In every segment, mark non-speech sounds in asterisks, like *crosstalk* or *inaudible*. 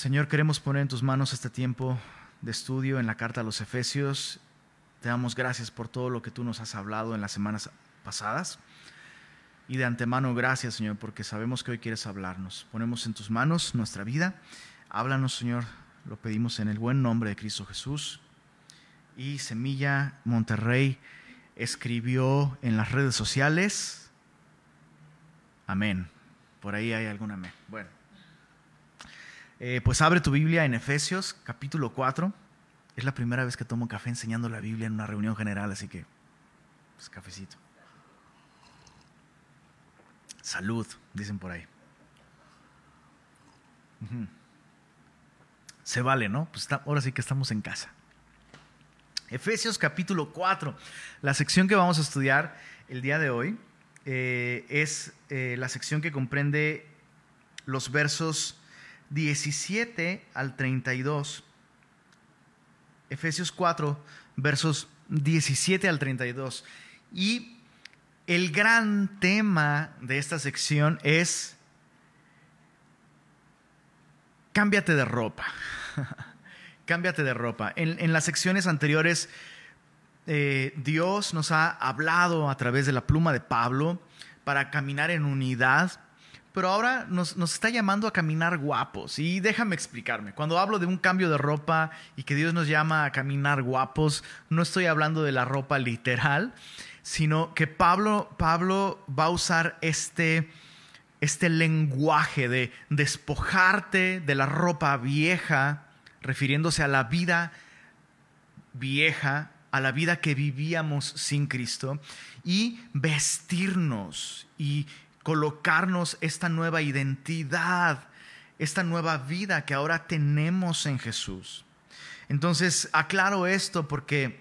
Señor, queremos poner en tus manos este tiempo de estudio en la carta a los Efesios. Te damos gracias por todo lo que tú nos has hablado en las semanas pasadas. Y de antemano, gracias, Señor, porque sabemos que hoy quieres hablarnos. Ponemos en tus manos nuestra vida. Háblanos, Señor, lo pedimos en el buen nombre de Cristo Jesús. Y Semilla Monterrey escribió en las redes sociales. Amén. Por ahí hay algún amén. Bueno. Eh, pues abre tu Biblia en Efesios capítulo 4. Es la primera vez que tomo café enseñando la Biblia en una reunión general, así que, pues cafecito. Salud, dicen por ahí. Se vale, ¿no? Pues ahora sí que estamos en casa. Efesios capítulo 4, la sección que vamos a estudiar el día de hoy eh, es eh, la sección que comprende los versos 17 al 32. Efesios 4, versos 17 al 32. Y el gran tema de esta sección es cámbiate de ropa. *laughs* cámbiate de ropa. En, las secciones anteriores, eh, Dios nos ha hablado a través de la pluma de Pablo para caminar en unidad pero ahora nos, está llamando a caminar guapos. Y déjame explicarme, cuando hablo de un cambio de ropa y que Dios nos llama a caminar guapos, no estoy hablando de la ropa literal, sino que Pablo, Pablo va a usar este, este lenguaje de despojarte de la ropa vieja, refiriéndose a la vida vieja, a la vida que vivíamos sin Cristo, y vestirnos y colocarnos esta nueva identidad, esta nueva vida que ahora tenemos en Jesús. Entonces, aclaro esto porque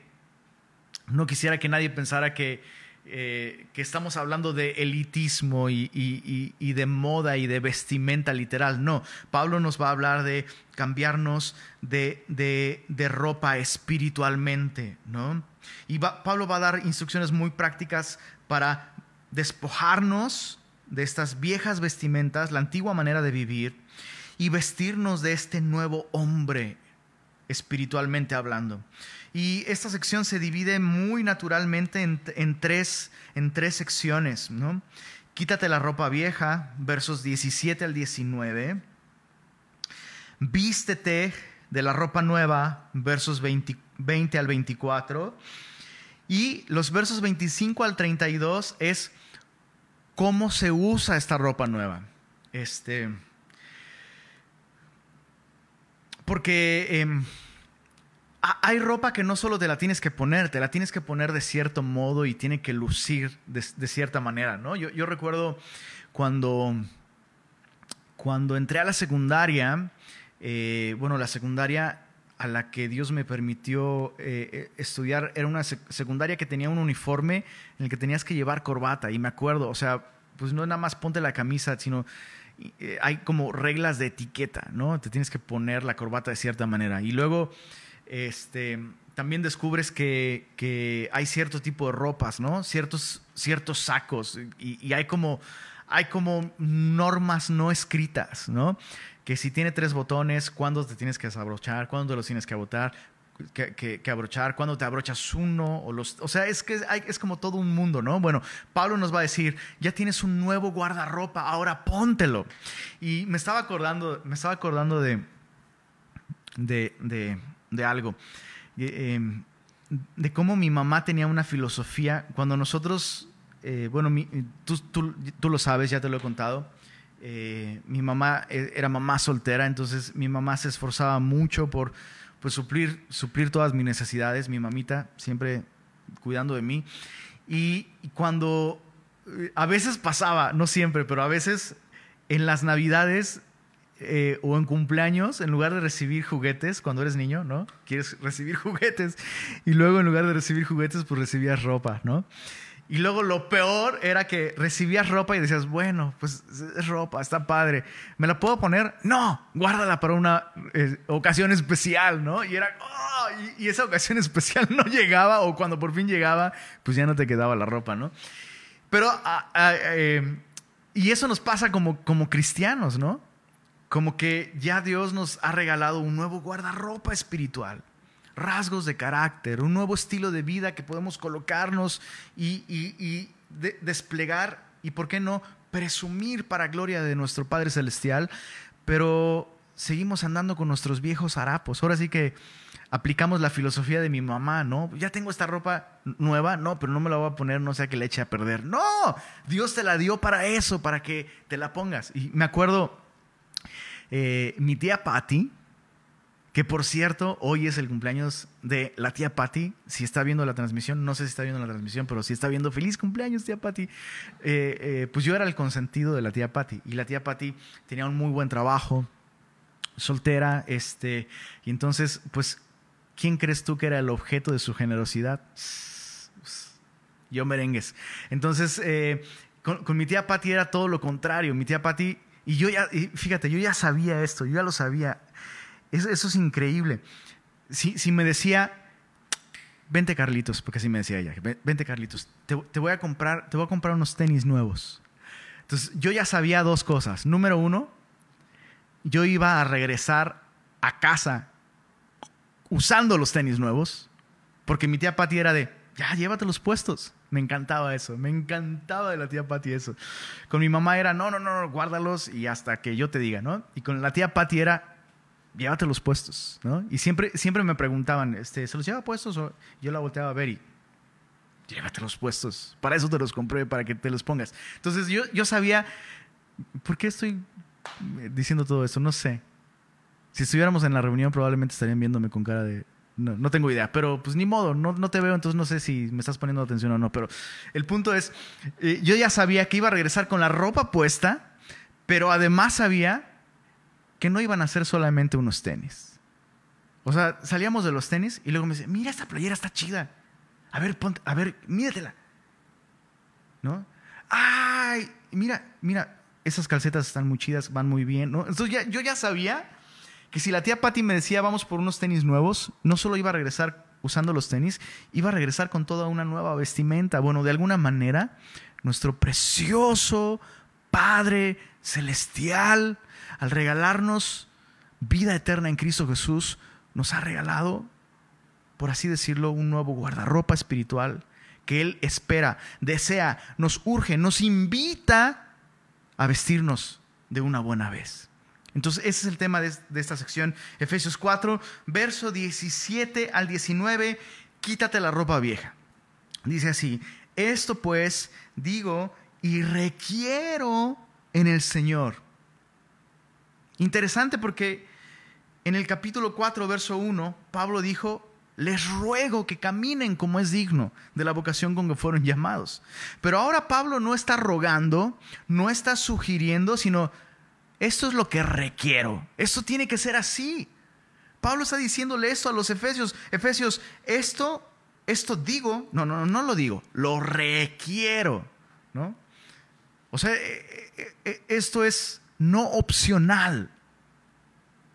no quisiera que nadie pensara que, eh, que estamos hablando de elitismo y, de moda y de vestimenta literal. No, Pablo nos va a hablar de cambiarnos de, de, ropa espiritualmente, ¿no? Y Pablo va a dar instrucciones muy prácticas para despojarnos de estas viejas vestimentas, la antigua manera de vivir, y vestirnos de este nuevo hombre, espiritualmente hablando. Y esta sección se divide muy naturalmente en, tres, en tres secciones. ¿no? Quítate la ropa vieja, versos 17 al 19. Vístete de la ropa nueva, versos 20, 20 al 24. Y los versos 25 al 32 es cómo se usa esta ropa nueva. Este, porque em, hay ropa que no solo te la tienes que poner, te la tienes que poner de cierto modo y tiene que lucir de, cierta manera. ¿no? Yo, recuerdo cuando, cuando entré a la secundaria, eh, bueno, la secundaria a la que Dios me permitió eh, eh, estudiar era una secundaria que tenía un uniforme en el que tenías que llevar corbata. Y me acuerdo, o sea, pues no nada más ponte la camisa, sino eh, hay como reglas de etiqueta, ¿no? Te tienes que poner la corbata de cierta manera. Y luego, este, también descubres que, hay cierto tipo de ropas, ¿no? Ciertos, ciertos sacos. Y, y hay como hay como normas no escritas, ¿no? Que si tiene tres botones, cuándo te tienes que desabrochar, cuándo los tienes que abotar, que, abrochar, cuándo te abrochas uno, o, los, o sea, es que es como todo un mundo, ¿no? Bueno, Pablo nos va a decir, ya tienes un nuevo guardarropa, ahora póntelo. Y me estaba acordando, me estaba acordando de, de, de, algo, em, de cómo mi mamá tenía una filosofía, cuando nosotros, eh, bueno, tú, tú, tú lo sabes, ya te lo he contado, eh, mi mamá eh, era mamá soltera, entonces mi mamá se esforzaba mucho por pues, suplir, suplir todas mis necesidades, mi mamita siempre cuidando de mí. Y cuando eh, a veces pasaba, no siempre, pero a veces en las navidades o en cumpleaños, en lugar de recibir juguetes, cuando eres niño, ¿no? Quieres recibir *laughs* juguetes. Y luego en lugar de recibir juguetes, pues recibías ropa, ¿no? Y luego lo peor era que recibías ropa y decías, bueno, pues es ropa, está padre. ¿Me la puedo poner? No, guárdala para una eh, ocasión especial, ¿no? Y era, oh, y, esa ocasión *laughs* especial no llegaba o cuando por fin llegaba, pues ya no te quedaba la ropa, ¿no? Pero, ah, ah, eh, y eso nos pasa como, como cristianos, ¿no? como que ya Dios nos ha regalado un nuevo guardarropa espiritual, rasgos de carácter, un nuevo estilo de vida que podemos colocarnos y, desplegar y, ¿por qué no?, presumir para gloria de nuestro Padre Celestial, pero seguimos andando con nuestros viejos harapos. Ahora sí que aplicamos la filosofía de mi mamá, ¿no? Ya tengo esta ropa nueva, no, pero no me la voy a poner, no sea que le eche a perder. No, Dios te la dio para eso, para que te la pongas. Y me acuerdo, eh, mi tía Patty, que por cierto, hoy es el cumpleaños de la tía Patty. Si está viendo la transmisión, no sé si está viendo la transmisión, pero si está viendo feliz cumpleaños, tía Patty. Eh, eh, pues yo era el consentido de la tía Patty. Y la tía Patty tenía un muy buen trabajo, soltera, este, y entonces, pues ¿quién crees tú que era el objeto de su generosidad? Yo merengues. Entonces, eh, con, mi tía Patty era todo lo contrario. Mi tía Patty, y yo ya, fíjate, yo ya sabía esto, yo ya lo sabía. Eso, es increíble. Si, me decía, vente Carlitos, porque así me decía ella, vente Carlitos, te, te, voy a comprar, te voy a comprar unos tenis nuevos. Entonces, yo ya sabía dos cosas. Número uno, yo iba a regresar a casa usando los tenis nuevos, porque mi tía Patty era de, ya, llévate los puestos. Me encantaba eso, me encantaba de la tía Patty eso. Con mi mamá era, no, no, no, guárdalos y hasta que yo te diga, ¿no? Y con la tía Patty era, llévate los puestos, ¿no? Y siempre, siempre me preguntaban, este, ¿se los lleva puestos? Yo la volteaba a ver y, llévate los puestos. Para eso te los compré, para que te los pongas. Entonces yo, yo sabía, ¿por qué estoy diciendo todo esto? No sé. Si estuviéramos en la reunión probablemente estarían viéndome con cara de... No, no tengo idea, pero pues ni modo, no, no, te veo, entonces no sé si me estás poniendo atención o no, pero el punto es, eh, yo ya sabía que iba a regresar con la ropa puesta, pero además sabía que no iban a ser solamente unos tenis. O sea, salíamos de los tenis y luego me dice, mira, esta playera está chida. A ver, ponte, a ver. ¿No? Ay, mira, mira, esas calcetas están muy chidas, van muy bien. Entonces yo ya sabía que si la tía Patty me decía vamos por unos tenis nuevos, no solo iba a regresar usando los tenis, iba a regresar con toda una nueva vestimenta. Bueno, de alguna manera, nuestro precioso Padre Celestial, al regalarnos vida eterna en Cristo Jesús, nos ha regalado, por así decirlo, un nuevo guardarropa espiritual que Él espera, desea, nos urge, nos invita a vestirnos de una buena vez. Entonces, ese es el tema de, esta sección. Efesios 4, verso 17 al 19, quítate la ropa vieja. Dice así, esto pues digo y requiero en el Señor. Interesante porque en el capítulo 4, verso 1, Pablo dijo, les ruego que caminen como es digno de la vocación con que fueron llamados. Pero ahora Pablo no está rogando, no está sugiriendo, sino esto es lo que requiero. Esto tiene que ser así. Pablo está diciéndole esto a los efesios. Efesios, esto, esto digo, no, no, no lo digo, lo requiero. ¿no? O sea, eh, eh, eh, esto es no opcional.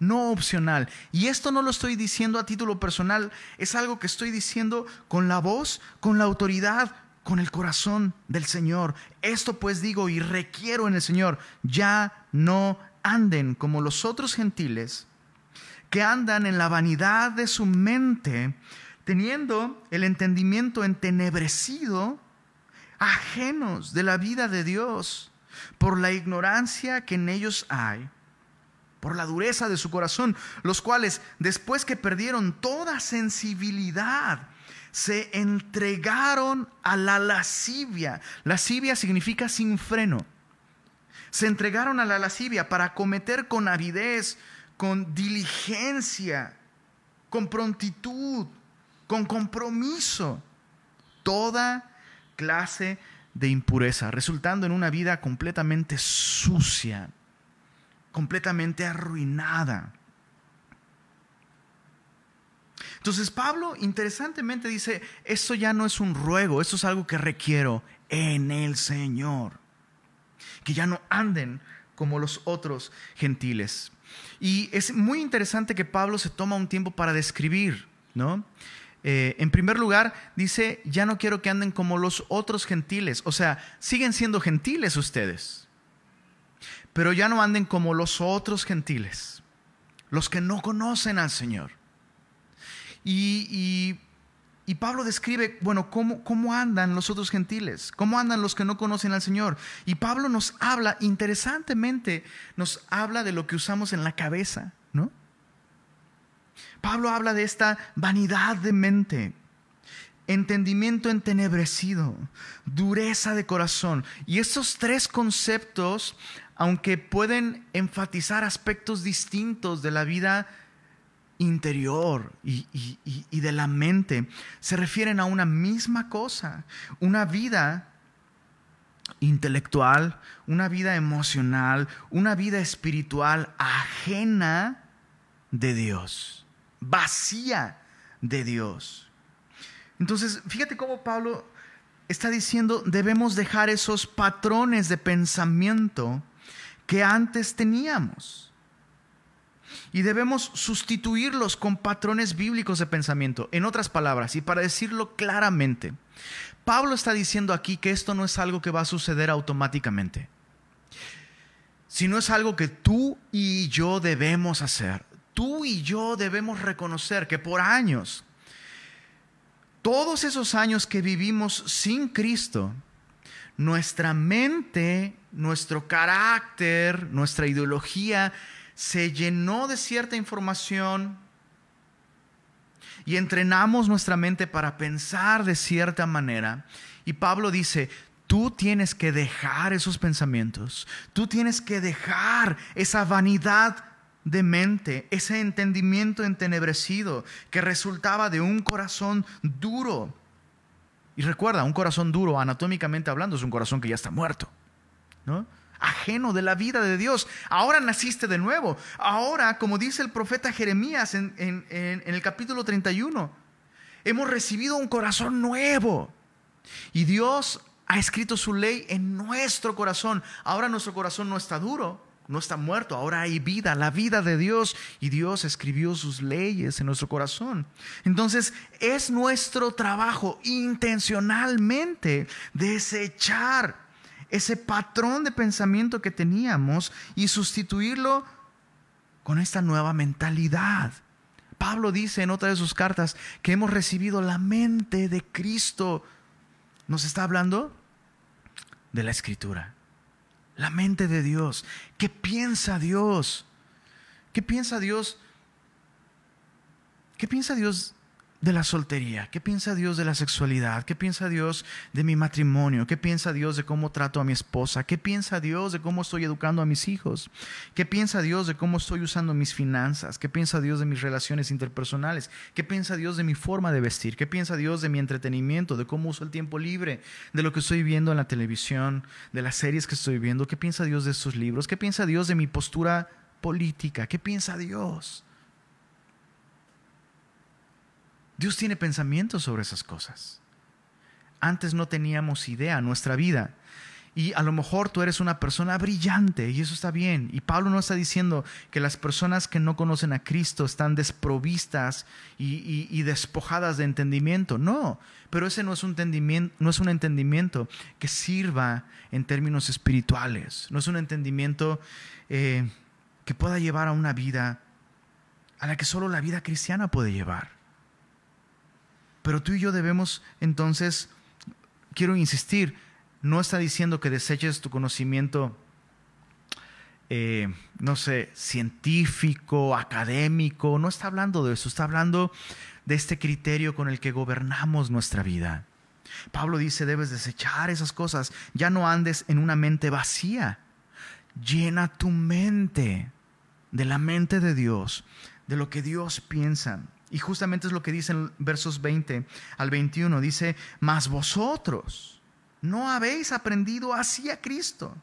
No opcional. Y esto no lo estoy diciendo a título personal, es algo que estoy diciendo con la voz, con la autoridad, con el corazón del Señor. Esto pues digo y requiero en el Señor, ya no anden como los otros gentiles que andan en la vanidad de su mente, teniendo el entendimiento entenebrecido, ajenos de la vida de Dios, por la ignorancia que en ellos hay, por la dureza de su corazón, los cuales, después que perdieron toda sensibilidad, se entregaron a la lascivia. Lascivia significa sin freno. Se entregaron a la lascivia para cometer con avidez, con diligencia, con prontitud, con compromiso, toda clase de impureza, resultando en una vida completamente sucia, completamente arruinada. Entonces Pablo interesantemente dice, esto ya no es un ruego, esto es algo que requiero en el Señor. Que ya no anden como los otros gentiles. Y es muy interesante que Pablo se toma un tiempo para describir, ¿no? Eh, en primer lugar, dice, ya no quiero que anden como los otros gentiles. O sea, siguen siendo gentiles ustedes. pero ya no anden como los otros gentiles, los que no conocen al Señor. Y, Pablo describe, bueno, ¿cómo, cómo andan los otros gentiles, cómo andan los que no conocen al Señor. Y Pablo nos habla, interesantemente, nos habla de lo que usamos en la cabeza, ¿no? Pablo habla de esta vanidad de mente, entendimiento entenebrecido, dureza de corazón. Y estos tres conceptos, aunque pueden enfatizar aspectos distintos de la vida interior y, de la mente, se refieren a una misma cosa, una vida intelectual, una vida emocional, una vida espiritual ajena de Dios, vacía de Dios. Entonces, fíjate cómo Pablo está diciendo, debemos dejar esos patrones de pensamiento que antes teníamos. Y debemos sustituirlos con patrones bíblicos de pensamiento. En otras palabras, y para decirlo claramente, Pablo está diciendo aquí que esto no es algo que va a suceder automáticamente, sino es algo que tú y yo debemos hacer. Tú y yo debemos reconocer que por años todos esos años que vivimos sin Cristo, nuestra mente, nuestro carácter, nuestra ideología se llenó de cierta información y entrenamos nuestra mente para pensar de cierta manera. Y Pablo dice, tú tienes que dejar esos pensamientos, tú tienes que dejar esa vanidad de mente, ese entendimiento entenebrecido que resultaba de un corazón duro. Y recuerda, un corazón duro, anatómicamente hablando, es un corazón que ya está muerto, ¿no? Ajeno de la vida de Dios. Ahora naciste de nuevo. Ahora, como dice el profeta Jeremías en, en el capítulo 31, hemos recibido un corazón nuevo. Y Dios ha escrito su ley en nuestro corazón. Ahora nuestro corazón no está duro, no está muerto, ahora hay vida, la vida de Dios y Dios escribió sus leyes en nuestro corazón. Entonces es nuestro trabajo intencionalmente desechar ese patrón de pensamiento que teníamos y sustituirlo con esta nueva mentalidad. Pablo dice en otra de sus cartas que hemos recibido la mente de Cristo. ¿Nos está hablando? De la escritura la mente de Dios. ¿Qué piensa Dios? ¿Qué piensa Dios? ¿Qué piensa Dios de la soltería? ¿Qué piensa Dios de la sexualidad? ¿Qué piensa Dios de mi matrimonio? ¿Qué piensa Dios de cómo trato a mi esposa? ¿Qué piensa Dios de cómo estoy educando a mis hijos? ¿Qué piensa Dios de cómo estoy usando mis finanzas? ¿Qué piensa Dios de mis relaciones interpersonales? ¿Qué piensa Dios de mi forma de vestir? ¿Qué piensa Dios de mi entretenimiento? ¿De cómo uso el tiempo libre? ¿De lo que estoy viendo en la televisión? ¿De las series que estoy viendo? ¿Qué piensa Dios de estos libros? ¿Qué piensa Dios de mi postura política? ¿Qué piensa Dios? Dios tiene pensamientos sobre esas cosas. Antes no teníamos idea, nuestra vida. Y a lo mejor tú eres una persona brillante y eso está bien. Y Pablo no está diciendo que las personas que no conocen a Cristo están desprovistas y, despojadas de entendimiento. No, pero ese no es, un entendimiento, no es un entendimiento que sirva en términos espirituales. No es un entendimiento eh, que pueda llevar a una vida a la que solo la vida cristiana puede llevar. Pero tú y yo debemos entonces, quiero insistir, no está diciendo que deseches tu conocimiento, eh, no sé, científico, académico, no está hablando de eso, está hablando de este criterio con el que gobernamos nuestra vida. Pablo dice, debes desechar esas cosas, ya no andes en una mente vacía, llena tu mente de la mente de Dios, de lo que Dios piensa. Y justamente es lo que dice en versos 20 al 21. Dice, mas vosotros no habéis aprendido así a Cristo.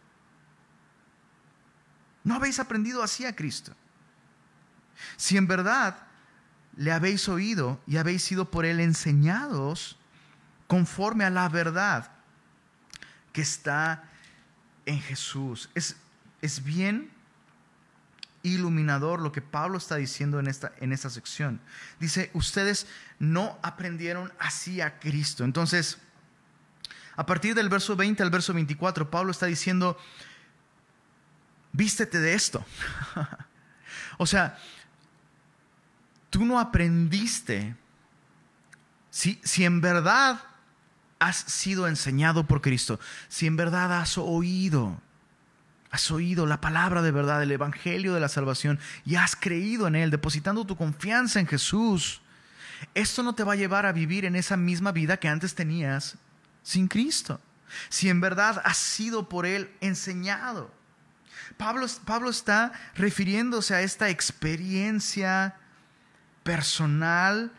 No habéis aprendido así a Cristo. Si en verdad le habéis oído y habéis sido por él enseñados conforme a la verdad que está en Jesús. Es, es bien iluminador lo que Pablo está diciendo en esta, en esta sección. Dice, ustedes no aprendieron así a Cristo. Entonces, a partir del verso 20 al verso 24, Pablo está diciendo, vístete de esto. *laughs* o sea, tú no aprendiste, si, si en verdad has sido enseñado por Cristo, si en verdad has oído, has oído la palabra de verdad, el Evangelio de la salvación, y has creído en Él, depositando tu confianza en Jesús, esto no te va a llevar a vivir en esa misma vida que antes tenías sin Cristo. Si en verdad has sido por Él enseñado. Pablo, Pablo está refiriéndose a esta experiencia personal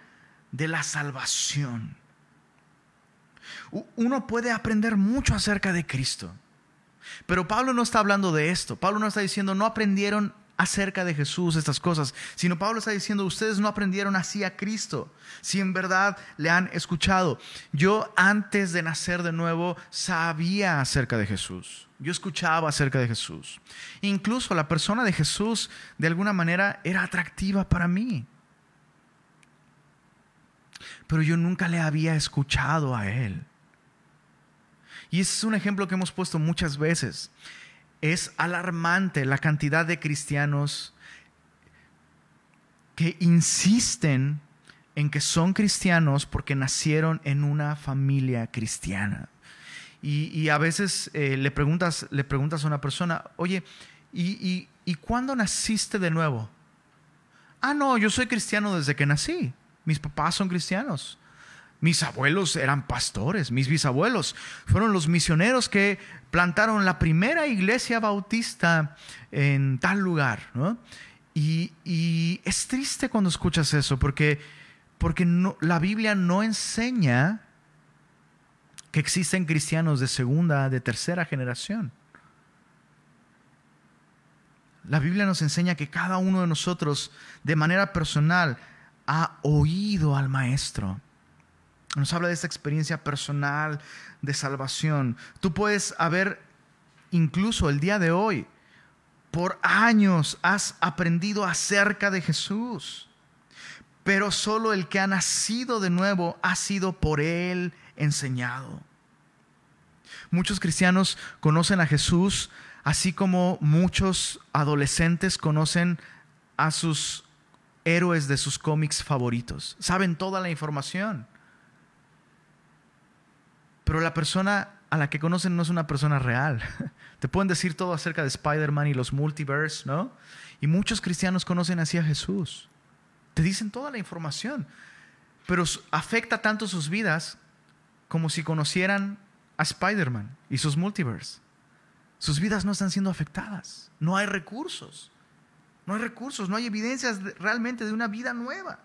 de la salvación uno puede aprender mucho acerca de Cristo. Pero Pablo no está hablando de esto. Pablo no está diciendo, no aprendieron acerca de Jesús estas cosas, sino Pablo está diciendo, ustedes no aprendieron así a Cristo, si en verdad le han escuchado. Yo antes de nacer de nuevo sabía acerca de Jesús. Yo escuchaba acerca de Jesús. Incluso la persona de Jesús de alguna manera era atractiva para mí. Pero yo nunca le había escuchado a Él. Y ese es un ejemplo que hemos puesto muchas veces. Es alarmante la cantidad de cristianos que insisten en que son cristianos porque nacieron en una familia cristiana. Y, a veces eh, le, preguntas, le preguntas a una persona, oye, ¿y, ¿y cuándo naciste de nuevo? Ah, no, yo soy cristiano desde que nací. Mis papás son cristianos. Mis abuelos eran pastores, mis bisabuelos fueron los misioneros que plantaron la primera iglesia bautista en tal lugar. Y, es triste cuando escuchas eso, porque, porque la Biblia no enseña que existen cristianos de segunda, de tercera generación. La Biblia nos enseña que cada uno de nosotros, de manera personal, ha oído al Maestro nos habla de esta experiencia personal de salvación. Tú puedes haber, incluso el día de hoy, por años has aprendido acerca de Jesús, pero solo el que ha nacido de nuevo ha sido por Él enseñado. Muchos cristianos conocen a Jesús así como muchos adolescentes conocen a sus héroes de sus cómics favoritos. Saben toda la información pero la persona a la que conocen no es una persona real. *laughs* Te pueden decir todo acerca de Spider-Man y los multiverse, ¿no? Y muchos cristianos conocen así a Jesús. Te dicen toda la información, pero afecta tanto sus vidas como si conocieran a Spider-Man y sus multiverse. Sus vidas no están siendo afectadas. No hay recursos. No hay recursos, no hay evidencias realmente de una vida nueva.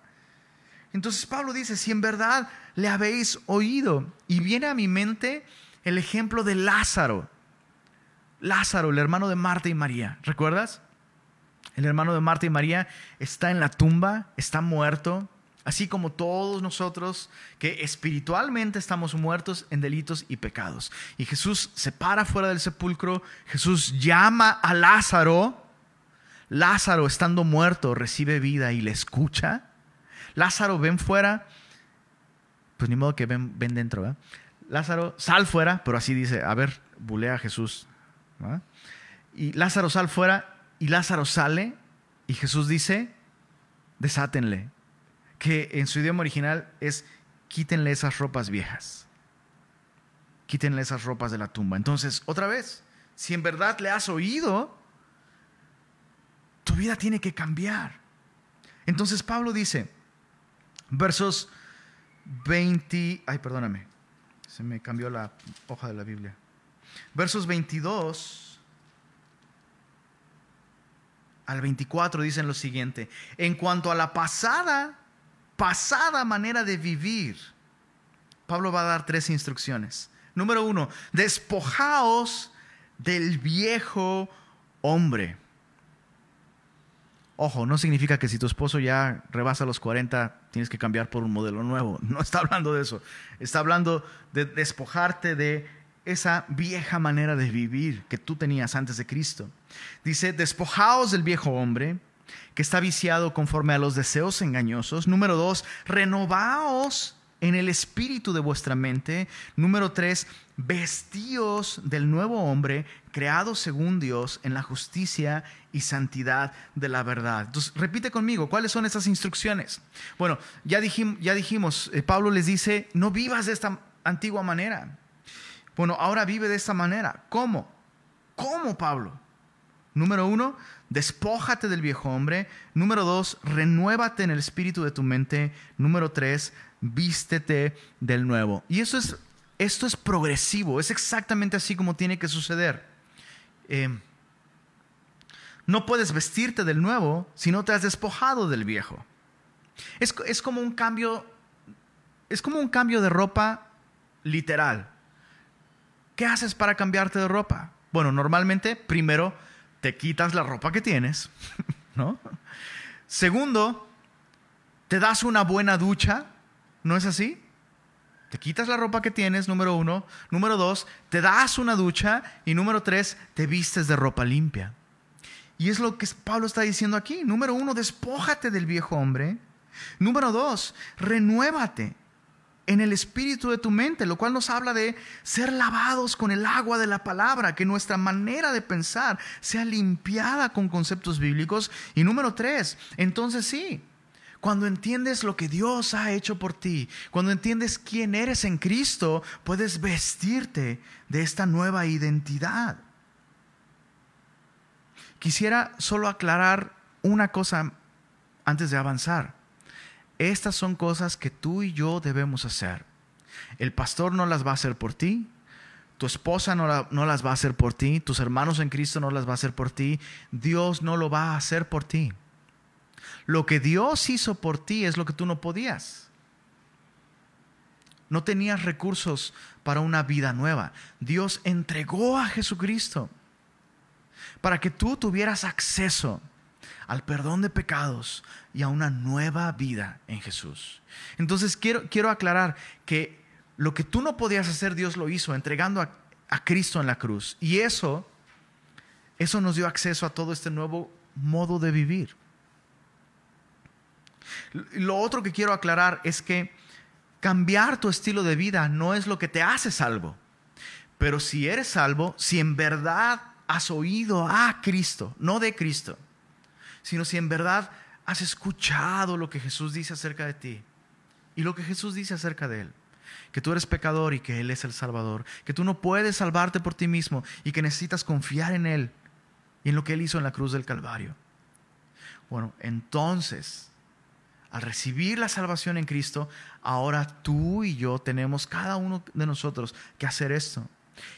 Entonces Pablo dice, si en verdad le habéis oído, y viene a mi mente el ejemplo de Lázaro. Lázaro, el hermano de Marta y María, ¿recuerdas? El hermano de Marta y María está en la tumba, está muerto, así como todos nosotros que espiritualmente estamos muertos en delitos y pecados. Y Jesús se para fuera del sepulcro, Jesús llama a Lázaro, Lázaro estando muerto recibe vida y le escucha. Lázaro, ven fuera. Pues ni modo que ven, ven dentro, ¿verdad? Lázaro, sal fuera, pero así dice, a ver, bulea a Jesús. Y Lázaro sal fuera y Lázaro sale y Jesús dice, desátenle, que en su idioma original es quítenle esas ropas viejas, quítenle esas ropas de la tumba. Entonces, otra vez, si en verdad le has oído, tu vida tiene que cambiar. Entonces Pablo dice, Versos 20, ay, perdóname, se me cambió la hoja de la Biblia. Versos 22 al 24 dicen lo siguiente, en cuanto a la pasada, pasada manera de vivir, Pablo va a dar tres instrucciones. Número uno, despojaos del viejo hombre Ojo, no significa que si tu esposo ya rebasa los 40 tienes que cambiar por un modelo nuevo. *laughs* No está hablando de eso. Está hablando de despojarte de esa vieja manera de vivir que tú tenías antes de Cristo. Dice, despojaos del viejo hombre que está viciado conforme a los deseos engañosos. Número dos, renovaos en el espíritu de vuestra mente. Número tres, vestíos del nuevo hombre, creado según Dios en la justicia y santidad de la verdad. Entonces, repite conmigo, ¿cuáles son esas instrucciones? Bueno, ya dijimos, ya dijimos eh, Pablo les dice, no vivas de esta antigua manera. Bueno, ahora vive de esta manera. ¿Cómo? ¿Cómo, Pablo? Número uno, despójate del viejo hombre. Número dos, renuévate en el espíritu de tu mente. Número tres, vístete del nuevo. Y eso es, esto es progresivo, es exactamente así como tiene que suceder. Eh, no puedes vestirte del nuevo si no te has despojado del viejo. Es, es, como un cambio, es como un cambio de ropa literal. ¿Qué haces para cambiarte de ropa? Bueno, normalmente primero te quitas la ropa que tienes, *laughs* ¿no? Segundo, te das una buena ducha ¿No es así? Te quitas la ropa que tienes, número uno. Número dos, te das una ducha. Y número tres, te vistes de ropa limpia. Y es lo que Pablo está diciendo aquí. Número uno, despójate del viejo hombre. Número dos, renuévate en el espíritu de tu mente, lo cual nos habla de ser lavados con el agua de la palabra, que nuestra manera de pensar sea limpiada con conceptos bíblicos. Y número tres, entonces sí, cuando entiendes lo que Dios ha hecho por ti, cuando entiendes quién eres en Cristo, puedes vestirte de esta nueva identidad. Quisiera solo aclarar una cosa antes de avanzar. Estas son cosas que tú y yo debemos hacer. El pastor no las va a hacer por ti, tu esposa no, las va a hacer por ti, tus hermanos en Cristo no las va a hacer por ti, Dios no lo va a hacer por ti. Lo que Dios hizo por ti es lo que tú no podías. No tenías recursos para una vida nueva. Dios entregó a Jesucristo para que tú tuvieras acceso al perdón de pecados y a una nueva vida en Jesús. Entonces quiero, quiero aclarar que lo que tú no podías hacer, Dios lo hizo, entregando a, a Cristo en la cruz. Y eso, eso nos dio acceso a todo este nuevo modo de vivir. Lo otro que quiero aclarar es que cambiar tu estilo de vida no es lo que te hace salvo. Pero si eres salvo, si en verdad has oído a Cristo, no de Cristo, sino si en verdad has escuchado lo que Jesús dice acerca de ti y lo que Jesús dice acerca de Él, que tú eres pecador y que Él es el Salvador, que tú no puedes salvarte por ti mismo y que necesitas confiar en Él y en lo que Él hizo en la cruz del Calvario. Bueno, entonces al recibir la salvación en Cristo, ahora tú y yo tenemos, cada uno de nosotros, que hacer esto.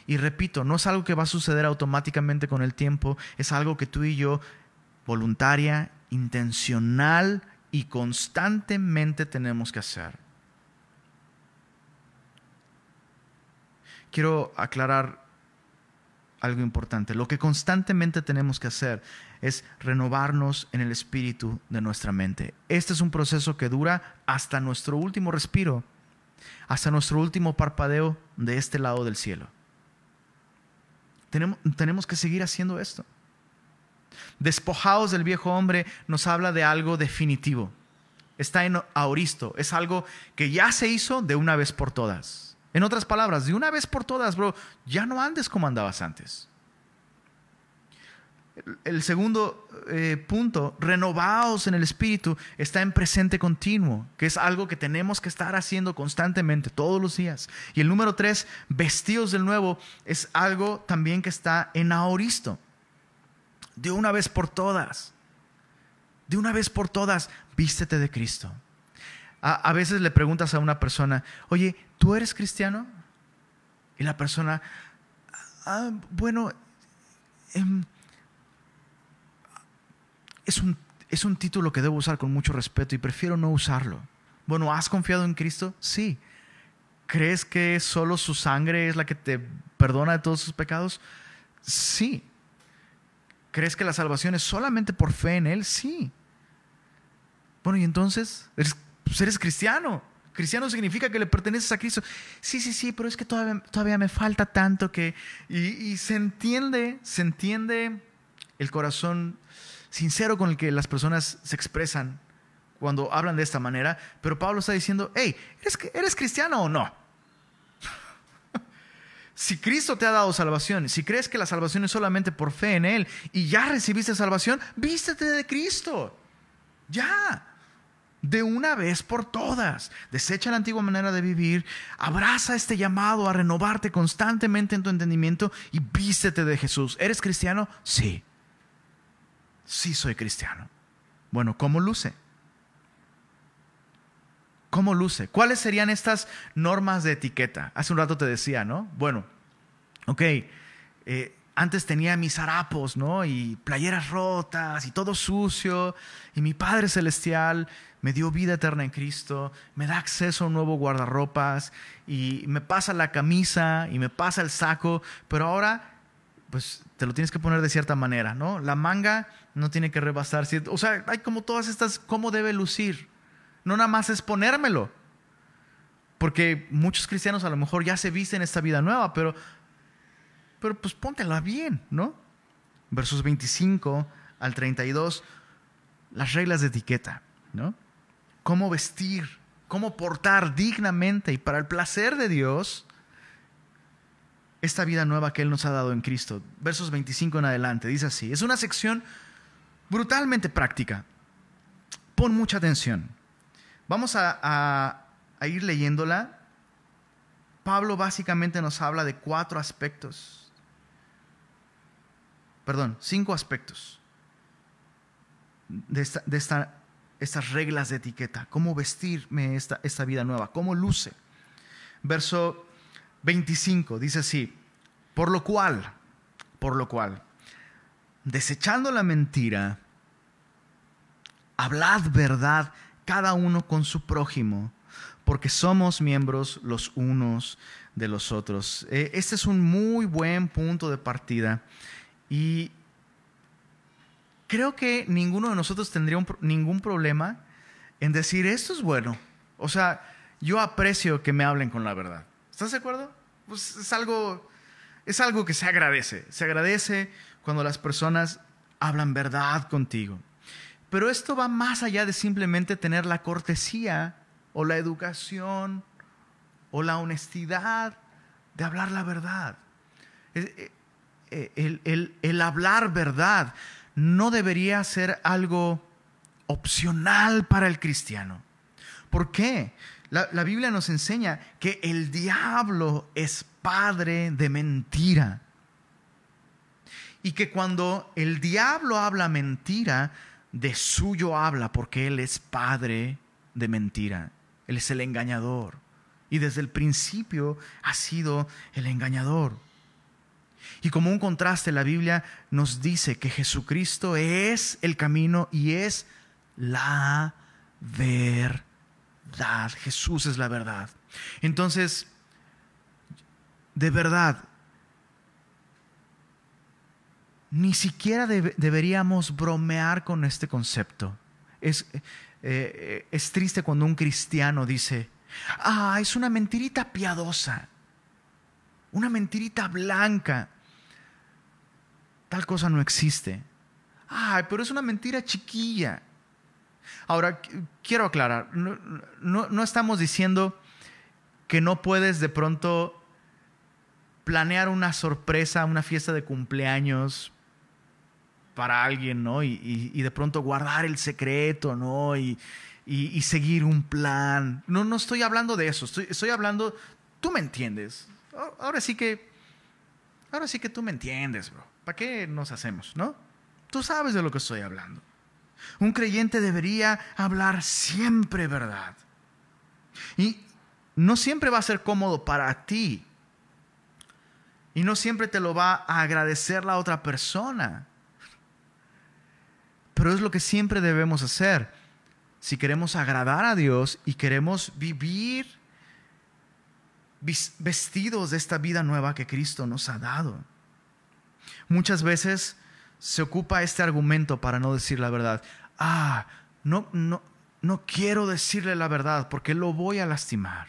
Y repito, no es algo que va a suceder automáticamente con el tiempo, es algo que tú y yo, voluntaria, intencional y constantemente tenemos que hacer. Quiero aclarar algo importante. Lo que constantemente tenemos que hacer es renovarnos en el espíritu de nuestra mente. Este es un proceso que dura hasta nuestro último respiro, hasta nuestro último parpadeo de este lado del cielo. Tenemos, tenemos que seguir haciendo esto. Despojados del viejo hombre nos habla de algo definitivo. Está en aoristo, es algo que ya se hizo de una vez por todas. En otras palabras, de una vez por todas, bro, ya no andes como andabas antes. El segundo eh, punto, renovados en el espíritu, está en presente continuo, que es algo que tenemos que estar haciendo constantemente, todos los días. Y el número tres, vestidos del nuevo, es algo también que está en aoristo. De una vez por todas, de una vez por todas, vístete de Cristo. A, veces le preguntas a una persona, oye, ¿tú eres cristiano? Y la persona, ah, bueno, em, es un, es un título que debo usar con mucho respeto y prefiero no usarlo. Bueno, ¿has confiado en Cristo? Sí. ¿Crees que solo su sangre es la que te perdona de todos sus pecados? Sí. ¿Crees que la salvación es solamente por fe en Él? Sí. Bueno, y entonces, eres, pues cristiano. Cristiano significa que le perteneces a Cristo. Sí, sí, sí, pero es que todavía, todavía me falta tanto que... Y se entiende, se entiende el corazón sincero con el que las personas se expresan cuando hablan de esta manera, pero Pablo está diciendo, hey, ¿eres, ¿eres cristiano o no? *laughs* si Cristo te ha dado salvación, si crees que la salvación es solamente por fe en Él y ya recibiste salvación, vístete de Cristo. Ya. De una vez por todas. Desecha la antigua manera de vivir, abraza este llamado a renovarte constantemente en tu entendimiento y vístete de Jesús. ¿Eres cristiano? Sí. Sí soy cristiano. Bueno, ¿cómo luce? ¿Cómo luce? ¿Cuáles serían estas normas de etiqueta? Hace un rato te decía, ¿no? Bueno, ok, eh, antes tenía mis harapos, ¿no? Y playeras rotas y todo sucio. Y mi Padre Celestial me dio vida eterna en Cristo, me da acceso a un nuevo guardarropas y me pasa la camisa y me pasa el saco, pero ahora pues te lo tienes que poner de cierta manera, ¿no? La manga no tiene que rebasar, o sea, hay como todas estas, ¿cómo debe lucir? No nada más es ponérmelo. Porque muchos cristianos a lo mejor ya se visten esta vida nueva, pero, pero pues póntela bien, ¿no? Versos 25 al 32, las reglas de etiqueta, ¿no? Cómo vestir, cómo portar dignamente y para el placer de Dios esta vida nueva que Él nos ha dado en Cristo. Versos 25 en adelante, dice así. Es una sección brutalmente práctica. Pon mucha atención. Vamos a, ir leyéndola. Pablo básicamente nos habla de cuatro aspectos. Perdón, cinco aspectos de, estas reglas de etiqueta. Cómo vestirme esta, esta vida nueva, cómo luce. Verso 25 dice así, por lo cual, por lo cual, desechando la mentira, hablad verdad cada uno con su prójimo, porque somos miembros los unos de los otros. Eh, este es un muy buen punto de partida y creo que ninguno de nosotros tendría ningún problema en decir esto es bueno. O sea, yo aprecio que me hablen con la verdad. ¿Estás de acuerdo? Pues es algo, es algo que se agradece. Se agradece cuando las personas hablan verdad contigo. Pero esto va más allá de simplemente tener la cortesía o la educación o la honestidad de hablar la verdad. Eh, eh, el, hablar verdad no debería ser algo opcional para el cristiano. ¿Por qué? La, Biblia nos enseña que el diablo es padre de mentira. Y que cuando el diablo habla mentira, de suyo habla porque Él es padre de mentira. Él es el engañador. Y desde el principio ha sido el engañador. Y como un contraste, la Biblia nos dice que Jesucristo es el camino y es la verdad. Jesús es la verdad. Entonces, de verdad, ni siquiera deberíamos bromear con este concepto. Es, eh, es triste cuando un cristiano dice, ah, es una mentirita piadosa, una mentirita blanca. Tal cosa no existe. Ay, pero es una mentira chiquilla. Ahora, quiero aclarar, no, no estamos diciendo que no puedes de pronto planear una sorpresa, una fiesta de cumpleaños para alguien, ¿no? Y, de pronto guardar el secreto, ¿no? Y, seguir un plan. No, no estoy hablando de eso, estoy, estoy hablando, tú me entiendes. Ahora sí que, ahora sí que tú me entiendes, bro. ¿Para qué nos hacemos, no? Tú sabes de lo que estoy hablando. Un creyente debería hablar siempre verdad. Y no siempre va a ser cómodo para ti. Y no siempre te lo va a agradecer la otra persona. Pero es lo que siempre debemos hacer. Si queremos agradar a Dios y queremos vivir vestidos de esta vida nueva que Cristo nos ha dado. Muchas veces se ocupa este argumento para no decir la verdad. Ah, no, no, no quiero decirle la verdad porque lo voy a lastimar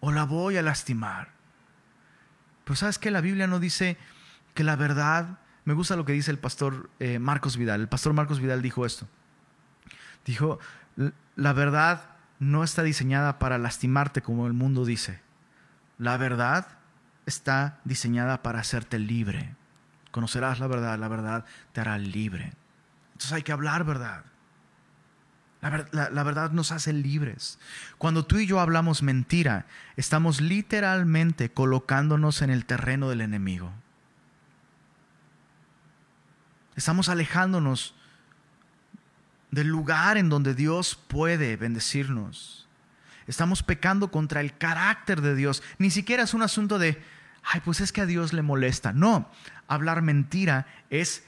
o la voy a lastimar. Pero sabes que la Biblia no dice que la verdad me gusta lo que dice el pastor eh, Marcos Vidal. El pastor Marcos Vidal dijo esto. Dijo, la verdad no está diseñada para lastimarte como el mundo dice. La verdad está diseñada para hacerte libre. Conocerás la verdad, la verdad te hará libre. Entonces hay que hablar verdad. La, verdad nos hace libres. Cuando tú y yo hablamos mentira, estamos literalmente colocándonos en el terreno del enemigo. Estamos alejándonos del lugar en donde Dios puede bendecirnos. Estamos pecando contra el carácter de Dios. Ni siquiera es un asunto de, ay, pues es que a Dios le molesta. No, hablar mentira es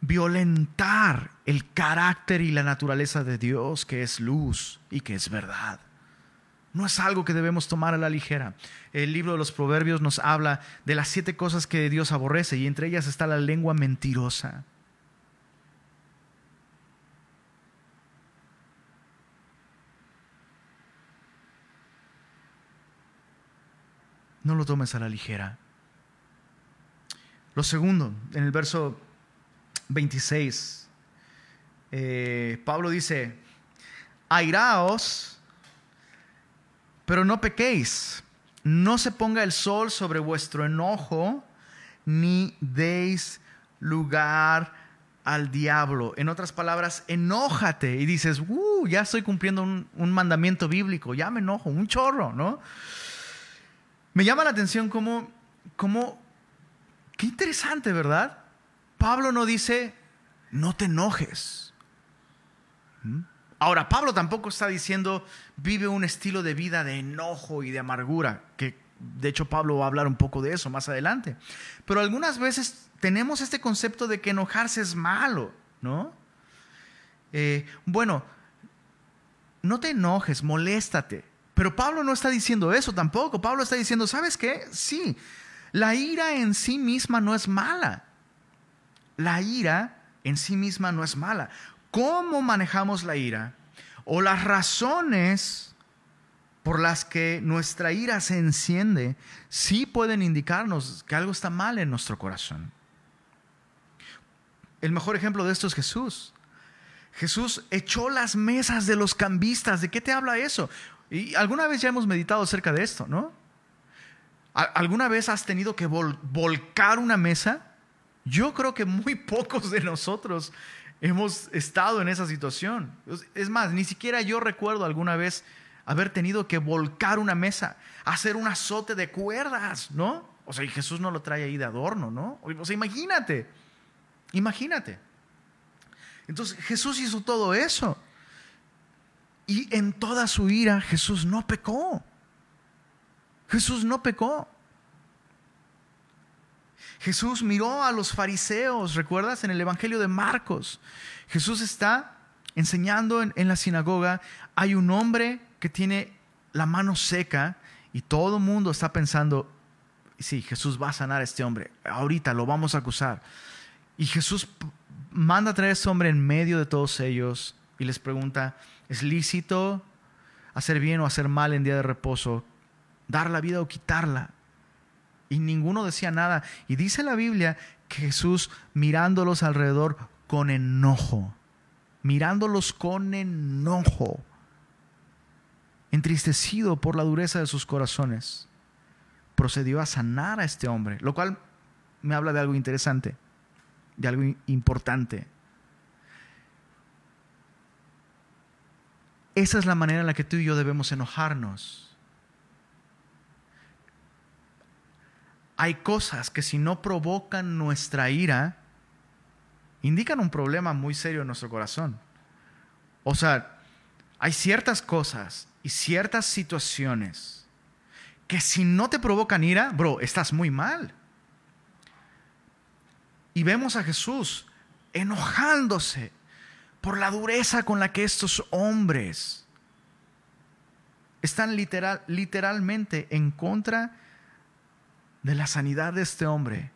violentar el carácter y la naturaleza de Dios, que es luz y que es verdad. No es algo que debemos tomar a la ligera. El libro de los Proverbios nos habla de las siete cosas que Dios aborrece y entre ellas está la lengua mentirosa. No lo tomes a la ligera. Lo segundo, en el verso 26, eh, Pablo dice, airaos, pero no pequéis, no se ponga el sol sobre vuestro enojo, ni deis lugar al diablo. En otras palabras, enójate y dices, uh, ya estoy cumpliendo un, un, mandamiento bíblico, ya me enojo, un chorro, ¿no? Me llama la atención cómo, cómo, qué interesante, ¿verdad? Pablo no dice, no te enojes. ¿Mm? Ahora, Pablo tampoco está diciendo, vive un estilo de vida de enojo y de amargura, que de hecho Pablo va a hablar un poco de eso más adelante. Pero algunas veces tenemos este concepto de que enojarse es malo, ¿no? Eh, bueno, no te enojes, moléstate. Pero Pablo no está diciendo eso tampoco. Pablo está diciendo, ¿sabes qué? Sí, la ira en sí misma no es mala la ira en sí misma no es mala. ¿Cómo manejamos la ira? O las razones por las que nuestra ira se enciende, sí pueden indicarnos que algo está mal en nuestro corazón. El mejor ejemplo de esto es Jesús. Jesús echó las mesas de los cambistas. ¿De qué te habla eso? Y alguna vez ya hemos meditado acerca de esto, ¿no? ¿Alguna vez has tenido que volcar una mesa? Yo creo que muy *laughs* pocos de nosotros hemos estado en esa situación. Es más, ni siquiera yo recuerdo alguna vez haber tenido que volcar una mesa, hacer un azote de cuerdas, ¿no? O sea, y Jesús no lo trae ahí de adorno, ¿no? O sea, imagínate, imagínate. Entonces Jesús hizo todo eso. Y en toda su ira Jesús no pecó. Jesús no pecó. Jesús miró a los fariseos, ¿recuerdas? En el Evangelio de Marcos. Jesús está enseñando en, la sinagoga. Hay un hombre que tiene la mano seca y todo el mundo está pensando, sí, Jesús va a sanar a este hombre. Ahorita lo vamos a acusar. Y Jesús manda a traer a este hombre en medio de todos ellos y les pregunta, ¿es lícito hacer bien o hacer mal en día de reposo? ¿Dar la vida o quitarla? y ninguno decía nada. Y dice la Biblia que Jesús mirándolos alrededor con enojo, mirándolos con enojo, entristecido por la dureza de sus corazones, procedió a sanar a este hombre, lo cual me habla de algo interesante, de algo importante. Esa es la manera en la que tú y yo debemos enojarnos hay cosas que si no provocan nuestra ira, indican un problema muy serio en nuestro corazón. O sea, hay ciertas cosas y ciertas situaciones que si no te provocan ira, bro, estás muy mal. Y vemos a Jesús enojándose por la dureza con la que estos hombres están literal, literalmente en contra de la sanidad de este hombre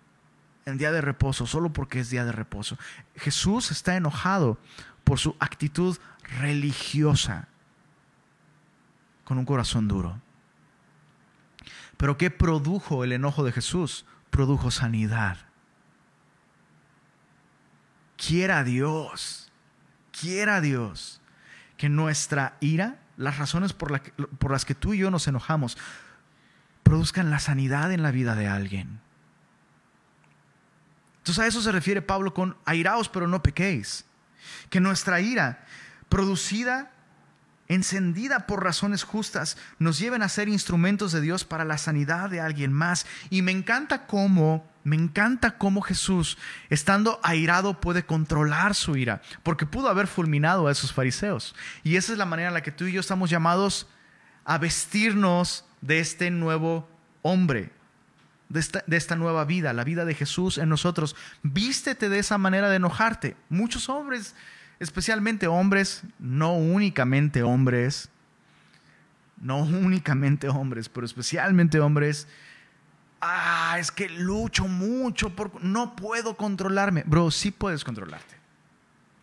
en día de reposo, solo porque es día de reposo. Jesús está enojado por su actitud religiosa, con un corazón duro. Pero ¿qué produjo el enojo de Jesús? Produjo sanidad. Quiera Dios, quiera Dios que nuestra ira, las razones por, las que tú y yo nos enojamos, produzcan la sanidad en la vida de alguien. Entonces a eso se refiere Pablo con airaos, pero no pequéis. Que nuestra ira, producida, encendida por razones justas, nos lleven a ser instrumentos de Dios para la sanidad de alguien más. Y me encanta cómo, me encanta cómo Jesús, estando airado, puede controlar su ira, porque pudo haber fulminado a esos fariseos. Y esa es la manera en la que tú y yo estamos llamados a vestirnos de este nuevo hombre, de esta, nueva vida, la vida de Jesús en nosotros. Vístete de esa manera de enojarte. Muchos hombres, especialmente hombres, no únicamente hombres, no únicamente hombres, pero especialmente hombres, ah, es que lucho mucho, por, no puedo controlarme. Bro, sí puedes controlarte.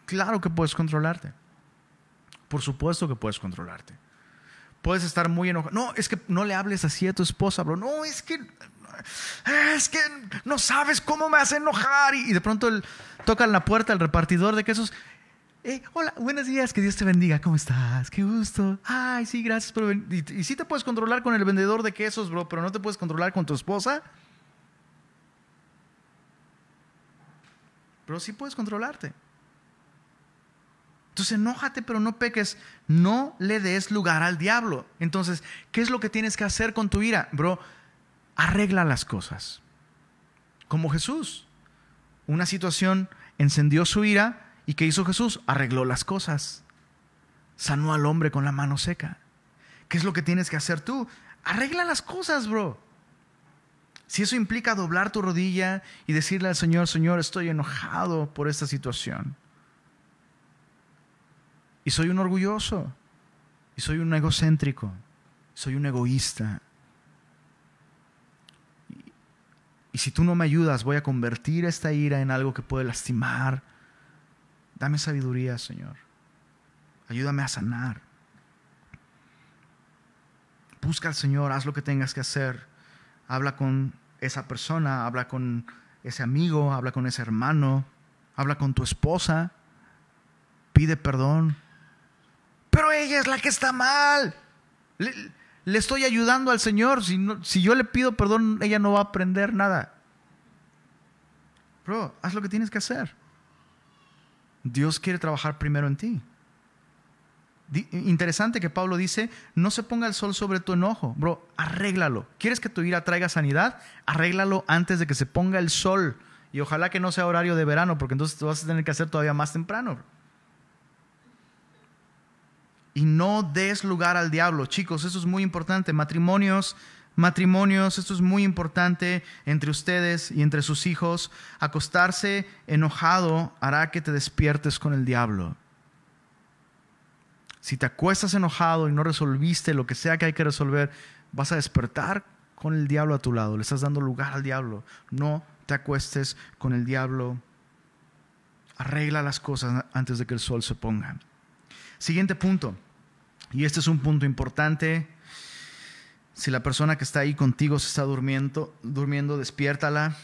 Claro que puedes controlarte. Por supuesto que puedes controlarte. Puedes estar muy enojado. No, es que no le hables así a tu esposa, bro. No, es que es que no sabes cómo me hace enojar. Y, de pronto toca tocan la puerta el repartidor de quesos. Eh, hola, buenos días, que Dios te bendiga, ¿cómo estás? Qué gusto. Ay, sí, gracias por venir. Y, y sí te puedes controlar con el vendedor de quesos, bro, pero no te puedes controlar con tu esposa. Pero sí puedes controlarte. Entonces, enójate, pero no peques. No le des lugar al diablo. Entonces, ¿qué es lo que tienes que hacer con tu ira? Bro, arregla las cosas. Como Jesús. Una situación encendió su ira y ¿qué hizo Jesús? Arregló las cosas. Sanó al hombre con la mano seca. ¿Qué es lo que tienes que hacer tú? Arregla las cosas, bro. Si eso implica doblar tu rodilla y decirle al Señor, Señor, estoy enojado por esta situación. Y soy un orgulloso. Y soy un egocéntrico. Soy un egoísta. Y si tú no me ayudas, voy a convertir esta ira en algo que puede lastimar. Dame sabiduría, Señor. Ayúdame a sanar. Busca al Señor, haz lo que tengas que hacer. Habla con esa persona, habla con ese amigo, habla con ese hermano, habla con tu esposa. Pide perdón. Pero ella es la que está mal. Le estoy ayudando al Señor. Si, si yo le pido perdón, ella no va a aprender nada. Bro, haz lo que tienes que hacer. Dios quiere trabajar primero en ti. Interesante que Pablo dice, no se ponga el sol sobre tu enojo, bro, arréglalo. ¿Quieres que tu ira traiga sanidad? Arréglalo antes de que se ponga el sol. Y ojalá que no sea horario de verano, porque entonces te vas a tener que hacer todavía más temprano y no des lugar al diablo. Chicos, eso es muy importante. Matrimonios, matrimonios, esto es muy importante entre ustedes y entre sus hijos. Acostarse enojado hará que te despiertes con el diablo. Si te acuestas enojado y no resolviste lo que sea que hay que resolver, vas a despertar con el diablo a tu lado. Le estás dando lugar al diablo. No te acuestes con el diablo. Arregla las cosas antes de que el sol se ponga. Siguiente punto, y este es un punto importante. Si la persona que está ahí contigo se está durmiendo, durmiendo despiértala.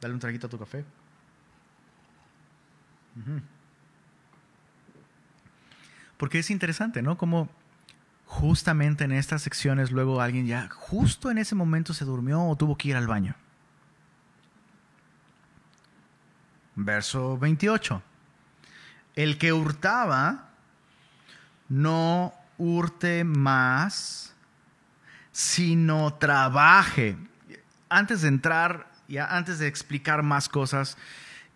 Dale un traguito a tu café. Porque es interesante, ¿no? Como justamente en estas secciones luego alguien ya justo en ese momento se durmió o tuvo que ir al baño. Verso 28 el que hurtaba, no hurte más, sino trabaje. Antes de entrar, ya antes de explicar más cosas,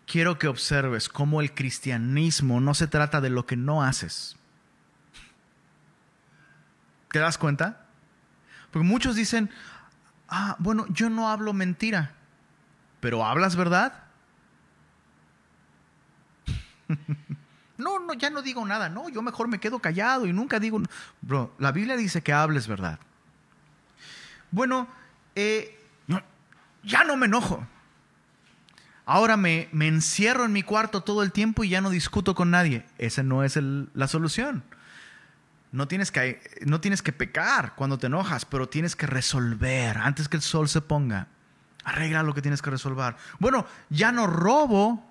quiero que observes cómo el cristianismo no se trata de lo que no haces. ¿Te das cuenta? Porque muchos dicen, ah, bueno, yo no hablo mentira, pero ¿hablas verdad? *laughs* No, no, ya no digo nada. No, yo mejor me quedo callado y nunca digo. Bro, la Biblia dice que hables verdad. Bueno, eh, ya no me enojo. Ahora me, me, encierro en mi cuarto todo el tiempo y ya no discuto con nadie. Esa no es la solución. No tienes, que, no tienes que pecar cuando te enojas, pero tienes que resolver antes que el sol se ponga. Arregla lo que tienes que resolver. Bueno, ya no robo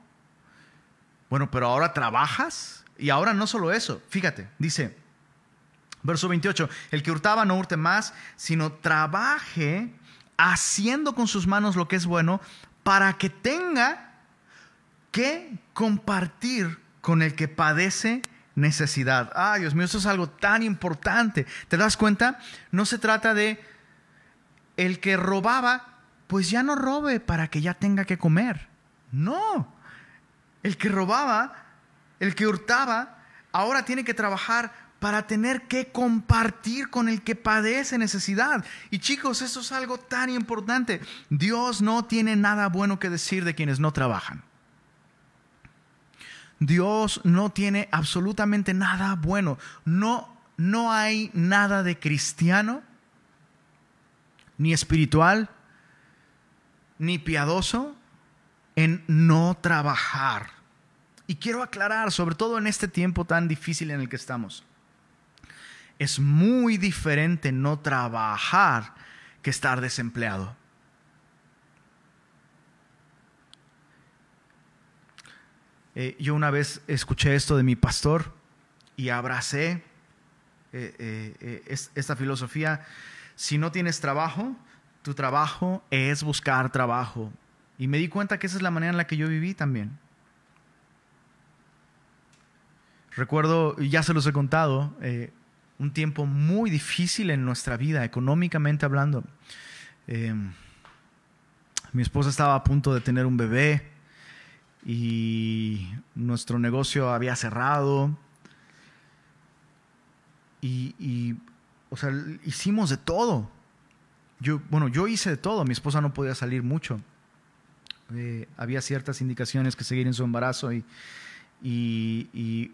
bueno, pero ahora trabajas Y ahora no solo eso, fíjate, dice, verso 28, el que hurtaba no hurte más, sino trabaje haciendo con sus manos lo que es bueno para que tenga que compartir con el que padece necesidad. Ay, Dios mío, eso es algo tan importante. ¿Te das cuenta? No se trata de el que robaba, pues ya no robe para que ya tenga que comer. No. El que robaba, el que hurtaba, ahora tiene que trabajar para tener que compartir con el que padece necesidad. Y chicos, eso es algo tan importante. Dios no tiene nada bueno que decir de quienes no trabajan. Dios no tiene absolutamente nada bueno. No, no hay nada de cristiano, ni espiritual, ni piadoso en no trabajar. Y quiero aclarar, sobre todo en este tiempo tan difícil en el que estamos, es muy diferente no trabajar que estar desempleado. Eh, yo una vez escuché esto de mi pastor y abracé eh, eh, esta filosofía. Si no tienes trabajo, tu trabajo es buscar trabajo. Y me di cuenta que esa es la manera en la que yo viví también. Recuerdo, ya se los he contado, un tiempo muy difícil en nuestra vida, económicamente hablando. mi esposa estaba a punto de tener un bebé y nuestro negocio había cerrado. Y, o sea, hicimos de todo. Yo, bueno, yo hice de todo. Mi esposa no podía salir mucho. Eh, había ciertas indicaciones que seguir en su embarazo y, y,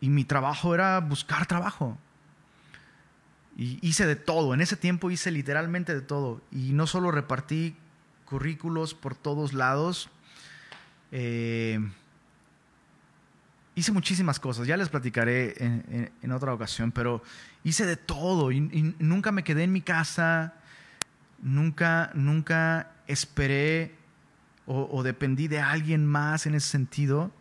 y mi trabajo era buscar trabajo. Y hice de todo. En ese tiempo hice literalmente de todo. Y no solo repartí currículos por todos lados, eh, hice muchísimas cosas, ya les platicaré en, otra ocasión, pero hice de todo y, nunca me quedé en mi casa, nunca, nunca esperé o, dependí de alguien más en ese sentido.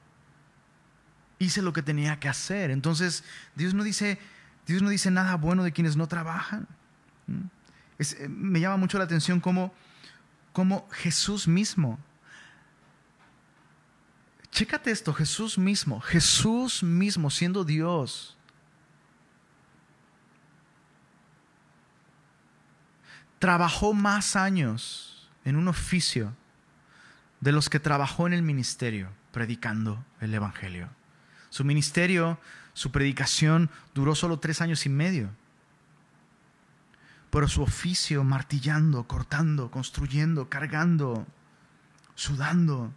Hice lo que tenía que hacer. Entonces, Dios no dice, Dios no dice nada bueno de quienes no trabajan. Eh, me llama mucho la atención como, como Jesús mismo Chécate esto, Jesús mismo, Jesús mismo siendo Dios. Trabajó más años en un oficio de los que trabajó en el ministerio predicando el Evangelio. Su ministerio, su predicación duró solo tres años y medio. Pero su oficio martillando, cortando, construyendo, cargando, sudando,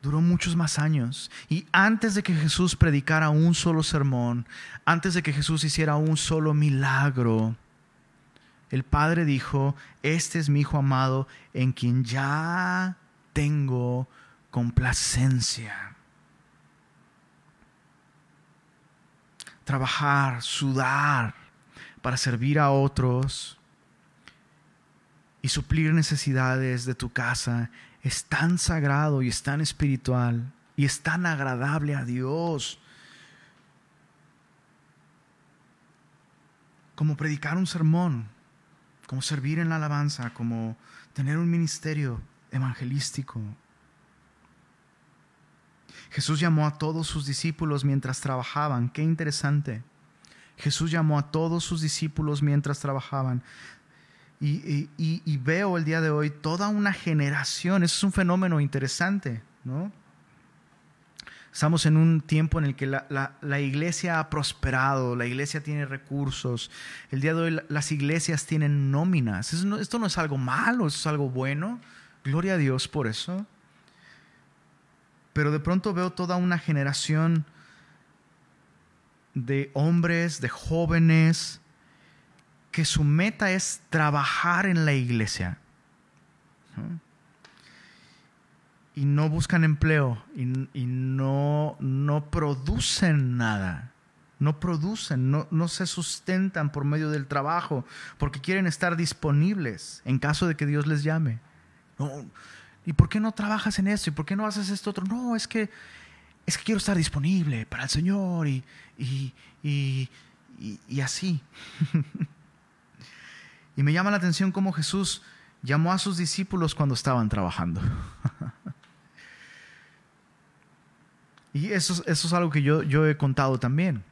duró muchos más años. Y antes de que Jesús predicara un solo sermón, antes de que Jesús hiciera un solo milagro, el Padre dijo, este es mi Hijo amado en quien ya tengo complacencia. Trabajar, sudar para servir a otros y suplir necesidades de tu casa es tan sagrado y es tan espiritual y es tan agradable a Dios como predicar un sermón, como servir en la alabanza, como tener un ministerio evangelístico. Jesús llamó a todos sus discípulos mientras trabajaban. Qué interesante. Jesús llamó a todos sus discípulos mientras trabajaban. Y, veo el día de hoy toda una generación, eso es un fenómeno interesante, ¿no? Estamos en un tiempo en el que la, iglesia ha prosperado, la iglesia tiene recursos. El día de hoy las iglesias tienen nóminas. esto no es algo malo, es algo bueno. Gloria a Dios por eso. Pero de pronto veo toda una generación de hombres, de jóvenes, que su meta es trabajar en la iglesia. Y no buscan empleo y, no, no, producen nada. No producen, no, no se sustentan por medio del trabajo porque quieren estar disponibles en caso de que Dios les llame. ¿Y por qué no trabajas en esto? ¿Y por qué no haces esto otro? No, es que es que quiero estar disponible para el Señor y, y, y así. *laughs* y me llama la atención cómo Jesús llamó a sus discípulos cuando estaban trabajando. *laughs* y eso, es algo que yo, yo he contado también.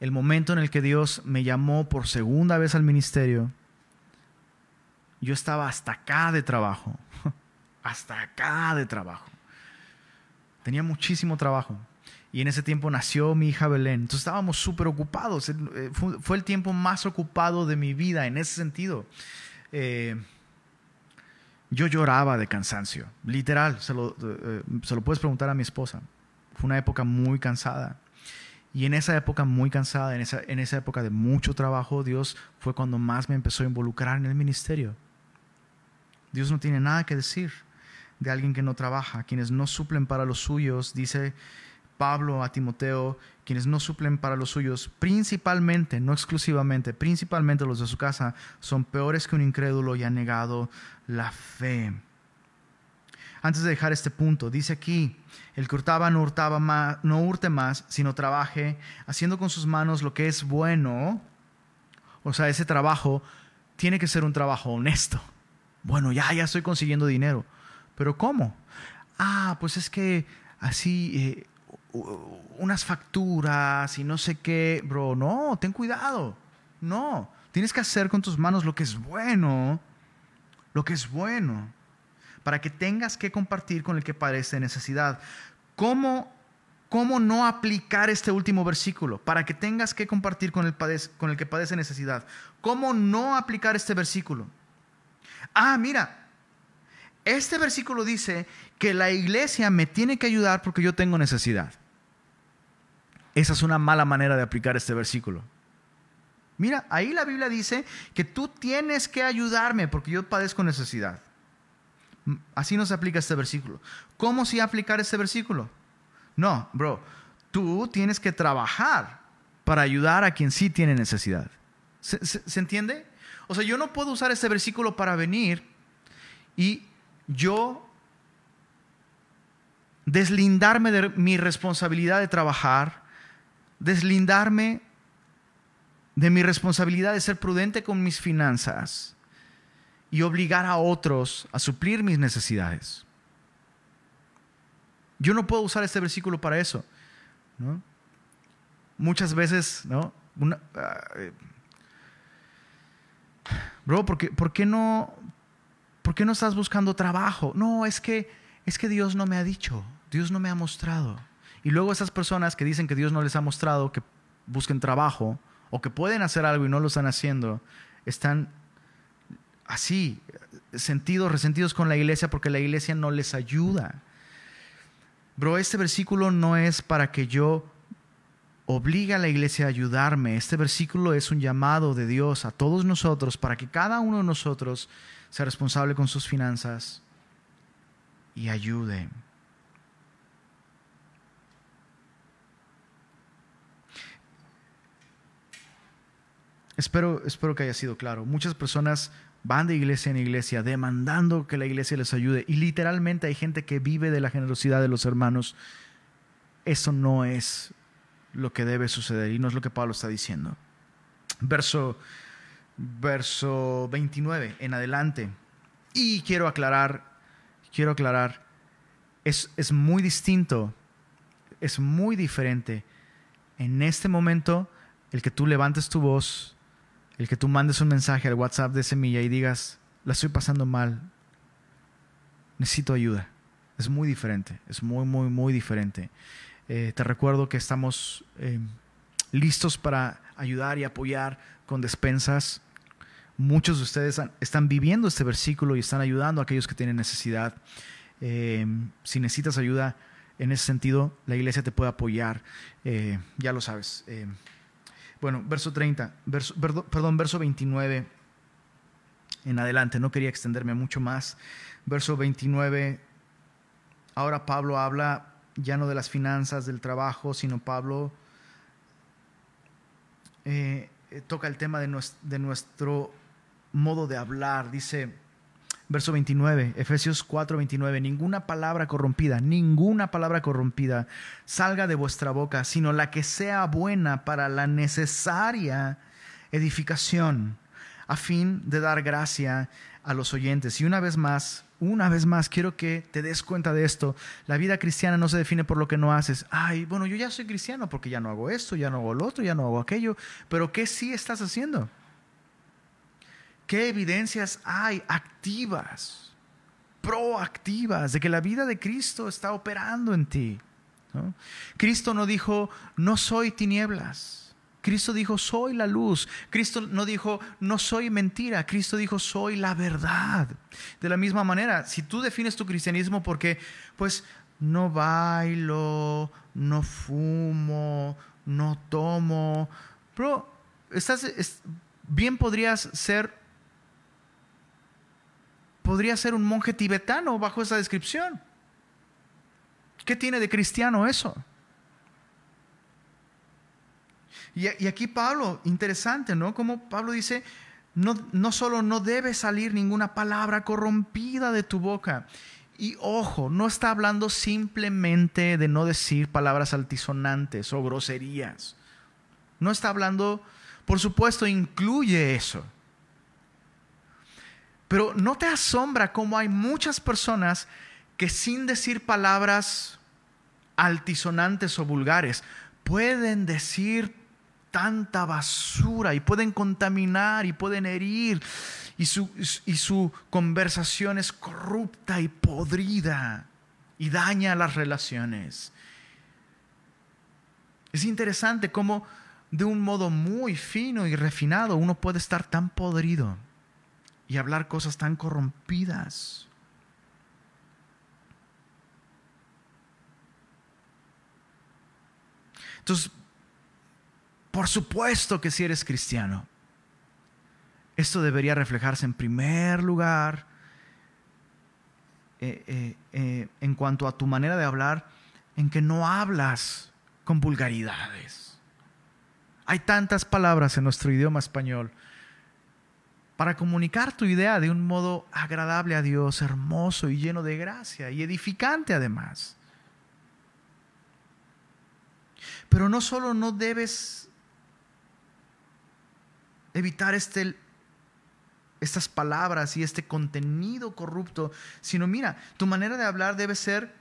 El momento en el que Dios me llamó por segunda vez al ministerio, yo estaba hasta acá de trabajo, *laughs* hasta acá de trabajo. Tenía muchísimo trabajo. Y en ese tiempo nació mi hija Belén. Entonces estábamos súper ocupados. Eh, fue el tiempo más ocupado de mi vida en ese sentido. Eh, yo lloraba de cansancio, literal, se lo, eh, lo puedes preguntar a mi esposa. Fue una época muy cansada. Y en esa época muy cansada, en esa, en esa época de mucho trabajo, Dios fue cuando más me empezó a involucrar en el ministerio. Dios no tiene nada que decir de alguien que no trabaja, quienes no suplen para los suyos, dice Pablo a Timoteo, quienes no suplen para los suyos, principalmente, no exclusivamente, principalmente los de su casa, son peores que un incrédulo y han negado la fe. Antes de dejar este punto, dice aquí, el que hurtaba no, hurtaba más, no hurte más, sino trabaje, haciendo con sus manos lo que es bueno. O sea, ese trabajo tiene que ser un trabajo honesto. Bueno, ya, ya estoy consiguiendo dinero. Pero ¿cómo? Ah, pues es que así eh, unas facturas y no sé qué, bro, no, ten cuidado. No, tienes que hacer con tus manos lo que es bueno, lo que es bueno, para que tengas que compartir con el que padece necesidad. ¿Cómo, cómo no aplicar este último versículo? Para que tengas que compartir con el, con el que padece necesidad. ¿Cómo no aplicar este versículo? Ah, mira, este versículo dice que la iglesia me tiene que ayudar porque yo tengo necesidad. Esa es una mala manera de aplicar este versículo. Mira, ahí la Biblia dice que tú tienes que ayudarme porque yo padezco necesidad. Así no se aplica este versículo. ¿Cómo si aplicar este versículo? No, bro, tú tienes que trabajar para ayudar a quien sí tiene necesidad. ¿Se, se entiende? O sea, yo no puedo usar este versículo para venir y yo deslindarme de mi responsabilidad de trabajar, deslindarme de mi responsabilidad de ser prudente con mis finanzas y obligar a otros a suplir mis necesidades. Yo no puedo usar este versículo para eso. Muchas veces, ¿no? Ah, eh, bro, ¿por ¿por qué no, ¿Por qué no estás buscando trabajo? No, es que, es que Dios no me ha dicho, Dios no me ha mostrado. Y luego esas personas que dicen que Dios no les ha mostrado que busquen trabajo o que pueden hacer algo y no lo están haciendo, están así, sentidos, resentidos con la iglesia porque la iglesia no les ayuda. Bro, este versículo no es para que yo obligue a la iglesia a ayudarme. Este versículo es un llamado de Dios a todos nosotros para que cada uno de nosotros sea responsable con sus finanzas y ayude. Espero, espero que haya sido claro. Muchas personas van de iglesia en iglesia demandando que la iglesia les ayude y literalmente hay gente que vive de la generosidad de los hermanos. Eso no es lo que debe suceder y no es lo que Pablo está diciendo. Verso verso 29 en adelante. Y quiero aclarar, quiero aclarar, es, es muy distinto, es muy diferente en este momento el que tú levantes tu voz, el que tú mandes un mensaje al WhatsApp de Semilla y digas, la estoy pasando mal, necesito ayuda. Es muy diferente, es muy, muy, muy diferente. Eh, te recuerdo que estamos eh, listos para ayudar y apoyar con despensas Muchos de ustedes están viviendo este versículo y están ayudando a aquellos que tienen necesidad. Eh, si necesitas ayuda en ese sentido, la iglesia te puede apoyar. Eh, ya lo sabes. Eh, bueno, verso 30, perdón, verso 29 en adelante. No quería extenderme mucho más. Verso 29. Ahora Pablo habla ya no de las finanzas, del trabajo, sino Pablo toca el tema de nuestro modo de hablar. Dice, Verso 29, Efesios 4, 29, ninguna palabra corrompida, ninguna palabra corrompida salga de vuestra boca, sino la que sea buena para la necesaria edificación, a fin de dar gracia a los oyentes. Y una vez más, una vez más, quiero que te des cuenta de esto. La vida cristiana no se define por lo que no haces. Ay, bueno, yo ya soy cristiano porque ya no hago esto, ya no hago lo otro, ya no hago aquello. Pero ¿qué sí estás haciendo? ¿Qué evidencias hay activas, proactivas, de que la vida de Cristo está operando en ti? Cristo no dijo, no soy tinieblas. Cristo dijo, soy la luz. Cristo no dijo, no soy mentira. Cristo dijo, soy la verdad. De la misma manera, si tú defines tu cristianismo porque, pues, no bailo, no fumo, no tomo, pero estás, bien podrías ser podría ser un monje tibetano bajo esa descripción. ¿Qué tiene de cristiano eso? Y, aquí Pablo, interesante, ¿no? Como Pablo dice, no, no solo no debe salir ninguna palabra corrompida de tu boca. Y ojo, no está hablando simplemente de no decir palabras altisonantes o groserías. No está hablando, por supuesto, incluye eso. Pero no te asombra cómo hay muchas personas que sin decir palabras altisonantes o vulgares, pueden decir tanta basura y pueden contaminar y pueden herir y su, y su conversación es corrupta y podrida y daña las relaciones. Es interesante cómo de un modo muy fino y refinado uno puede estar tan podrido y hablar cosas tan corrompidas. Entonces, por supuesto que si eres cristiano, esto debería reflejarse en primer lugar eh, eh, eh, en cuanto a tu manera de hablar, en que no hablas con vulgaridades. Hay tantas palabras en nuestro idioma español para comunicar tu idea de un modo agradable a Dios, hermoso y lleno de gracia y edificante además. Pero no solo no debes evitar este, estas palabras y este contenido corrupto, sino mira, tu manera de hablar debe ser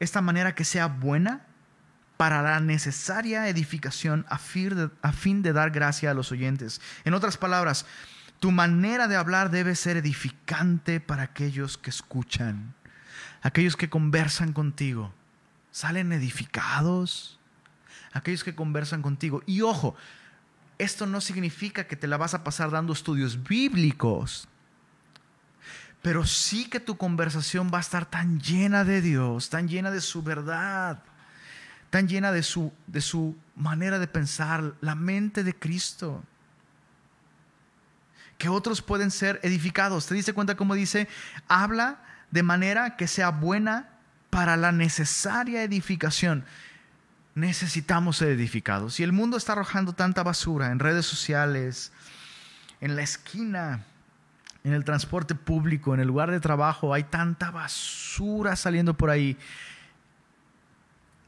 esta manera que sea buena, para la necesaria edificación a fin, de, dar gracia a los oyentes. En otras palabras, tu manera de hablar debe ser edificante para aquellos que escuchan, aquellos que conversan contigo. Salen edificados, aquellos que conversan contigo. Y ojo, esto no significa que te la vas a pasar dando estudios bíblicos, pero sí que tu conversación va a estar tan llena de Dios, tan llena de su verdad, tan llena de su, de su manera de pensar, la mente de Cristo, que otros pueden ser edificados. ¿Te diste cuenta cómo dice? Habla de manera que sea buena para la necesaria edificación. Necesitamos ser edificados. Y el mundo está arrojando tanta basura en redes sociales, en la esquina, en el transporte público, en el lugar de trabajo. Hay tanta basura saliendo por ahí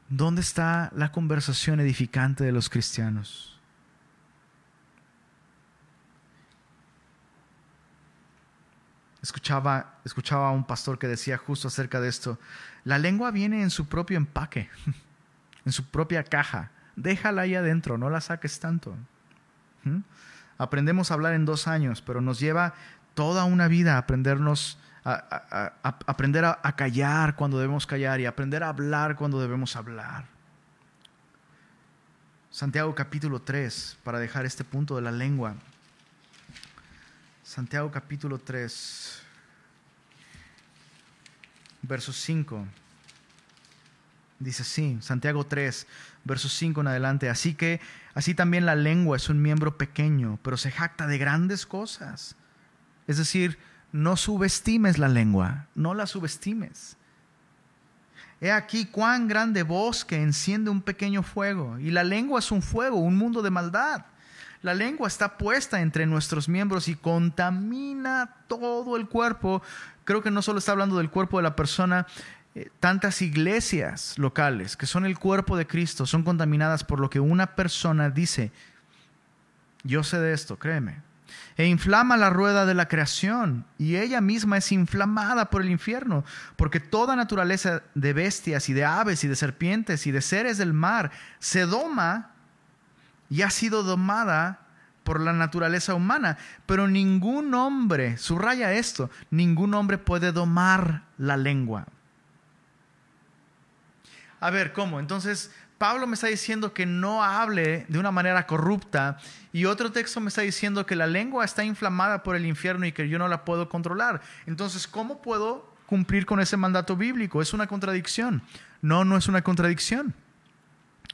¿Dónde está la conversación edificante de los cristianos? Escuchaba, escuchaba a un pastor que decía justo acerca de esto, la lengua viene en su propio empaque, *laughs* en su propia caja, déjala ahí adentro, no la saques tanto. ¿Mm? Aprendemos a hablar en dos años, pero nos lleva toda una vida a aprender a, callar cuando debemos callar y aprender a hablar cuando debemos hablar. Santiago capítulo 3, para dejar este punto de la lengua. Santiago capítulo 3, verso 5. Dice así, Santiago 3, verso 5 en adelante. Así que, así también la lengua es un miembro pequeño, pero se jacta de grandes cosas. Es decir, no subestimes la lengua, no la subestimes. He aquí cuán grande bosque enciende un pequeño fuego, y la lengua es un fuego, un mundo de maldad. La lengua está puesta entre nuestros miembros y contamina todo el cuerpo. Creo que no solo está hablando del cuerpo de la persona, eh, tantas iglesias locales que son el cuerpo de Cristo son contaminadas por lo que una persona dice. Yo sé de esto, créeme e inflama la rueda de la creación, y ella misma es inflamada por el infierno, porque toda naturaleza de bestias y de aves y de serpientes y de seres del mar se doma y ha sido domada por la naturaleza humana, pero ningún hombre, subraya esto, ningún hombre puede domar la lengua. A ver, ¿cómo? Entonces, Pablo me está diciendo que no hable de una manera corrupta y otro texto me está diciendo que la lengua está inflamada por el infierno y que yo no la puedo controlar. Entonces, ¿cómo puedo cumplir con ese mandato bíblico? ¿Es una contradicción? No, no es una contradicción.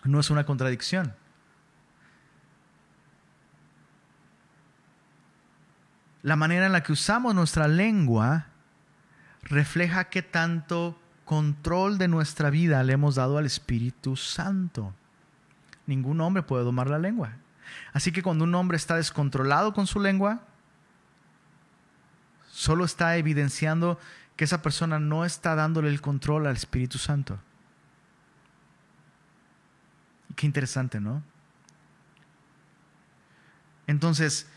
No es una contradicción. La manera en la que usamos nuestra lengua refleja qué tanto control de nuestra vida le hemos dado al Espíritu Santo. Ningún hombre puede domar la lengua. Así que cuando un hombre está descontrolado con su lengua, solo está evidenciando que esa persona no está dándole el control al Espíritu Santo. Qué interesante, ¿no? Entonces,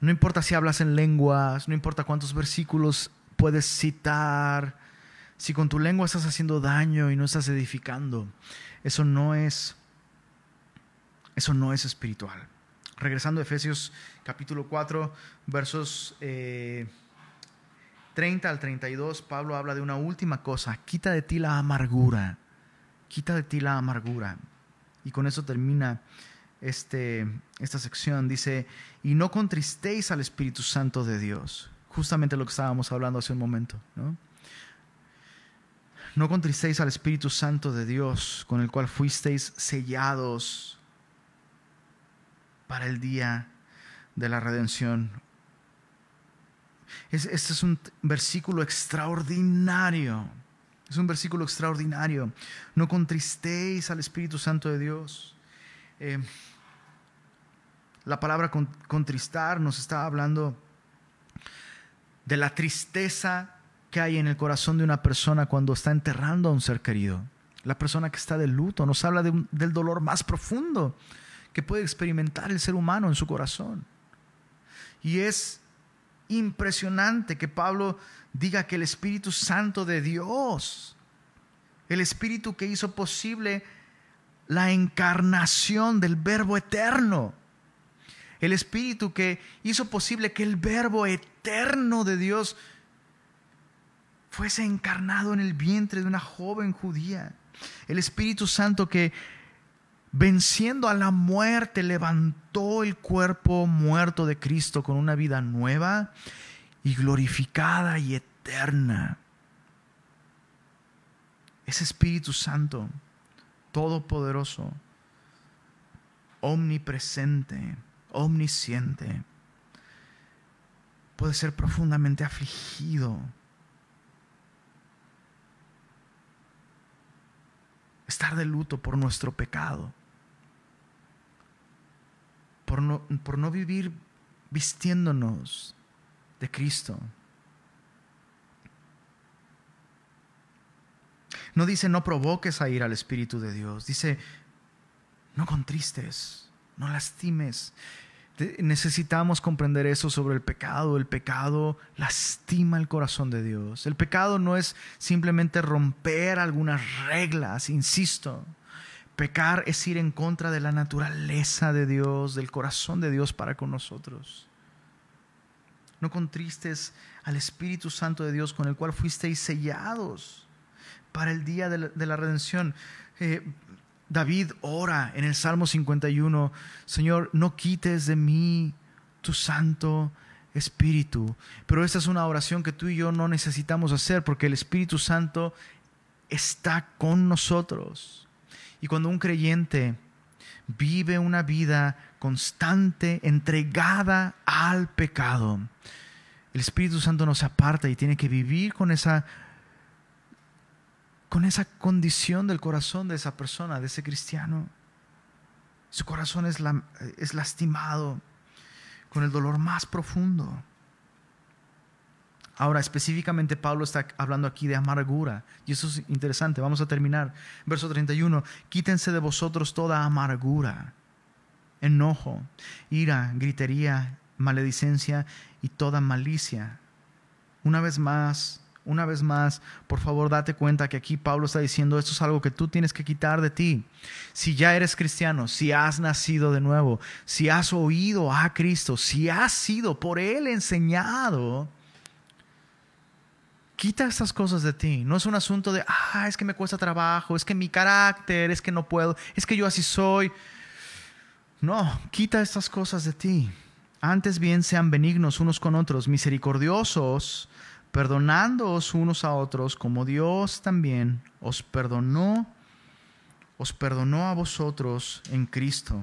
no importa si hablas en lenguas, no importa cuántos versículos puedes citar, si con tu lengua estás haciendo daño y no estás edificando, eso no es eso no es espiritual. Regresando a Efesios capítulo 4, versos 30 eh, al 32, Pablo habla de una última cosa, quita de ti la amargura, quita de ti la amargura. Y con eso termina este, esta sección. Dice, y no contristéis al Espíritu Santo de Dios justamente lo que estábamos hablando hace un momento. ¿no? no contristéis al Espíritu Santo de Dios, con el cual fuisteis sellados para el día de la redención. Este es un versículo extraordinario. Es un versículo extraordinario. No contristéis al Espíritu Santo de Dios. Eh, la palabra contristar nos está hablando de la tristeza que hay en el corazón de una persona cuando está enterrando a un ser querido. La persona que está de luto nos habla del dolor más profundo que puede experimentar el ser humano en su corazón. Y es impresionante que Pablo diga que el Espíritu Santo de Dios, el Espíritu que hizo posible la encarnación del Verbo eterno, el Espíritu que hizo posible que el Verbo eterno de Dios fuese encarnado en el vientre de una joven judía. El Espíritu Santo que venciendo a la muerte levantó el cuerpo muerto de Cristo con una vida nueva y glorificada y eterna. Ese Espíritu Santo, todopoderoso, omnipresente, omnisciente, puede ser profundamente afligido. Estar de luto por nuestro pecado. Por no, por no vivir vistiéndonos de Cristo. No dice no provoques a ir al Espíritu de Dios. Dice no contristes no lastimes. Necesitamos comprender eso sobre el pecado. El pecado lastima el corazón de Dios. El pecado no es simplemente romper algunas reglas, insisto. Pecar es ir en contra de la naturaleza de Dios, del corazón de Dios para con nosotros. No contristes al Espíritu Santo de Dios con el cual fuisteis sellados para el día de la, redención. Eh, David ora en el Salmo 51, Señor, no quites de mí tu santo Espíritu. Pero esta es una oración que tú y yo no necesitamos hacer porque el Espíritu Santo está con nosotros. Y cuando un creyente vive una vida constante, entregada al pecado, el Espíritu Santo nos aparta y tiene que vivir con esa con esa condición del corazón de esa persona, de ese cristiano. Su corazón es, es lastimado con el dolor más profundo. Ahora, específicamente Pablo está hablando aquí de amargura. Y eso es interesante. Vamos a terminar. Verso 31. Quítense de vosotros toda amargura, enojo, ira, gritería, maledicencia y toda malicia. Una vez más, una vez más, por favor date cuenta que aquí Pablo está diciendo esto es algo que tú tienes que quitar de ti. Si ya eres cristiano, si has nacido de nuevo, si has oído a Cristo, si has sido por Él enseñado, quita estas cosas de ti. No es un asunto de, ah, es que me cuesta trabajo, es que mi carácter, es que no puedo, es que yo así soy. No, quita estas cosas de ti. Antes bien sean benignos unos con otros, misericordiosos, perdonándoos unos a otros, como Dios también os perdonó, os perdonó a vosotros en Cristo.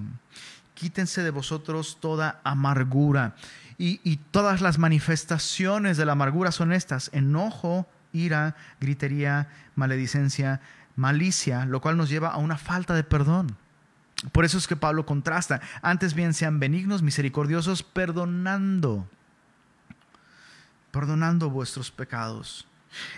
Quítense de vosotros toda amargura. Y, y todas las manifestaciones de la amargura son estas: enojo, ira, gritería, maledicencia, malicia, lo cual nos lleva a una falta de perdón. Por eso es que Pablo contrasta, antes bien sean benignos, misericordiosos, perdonando, perdonando vuestros pecados.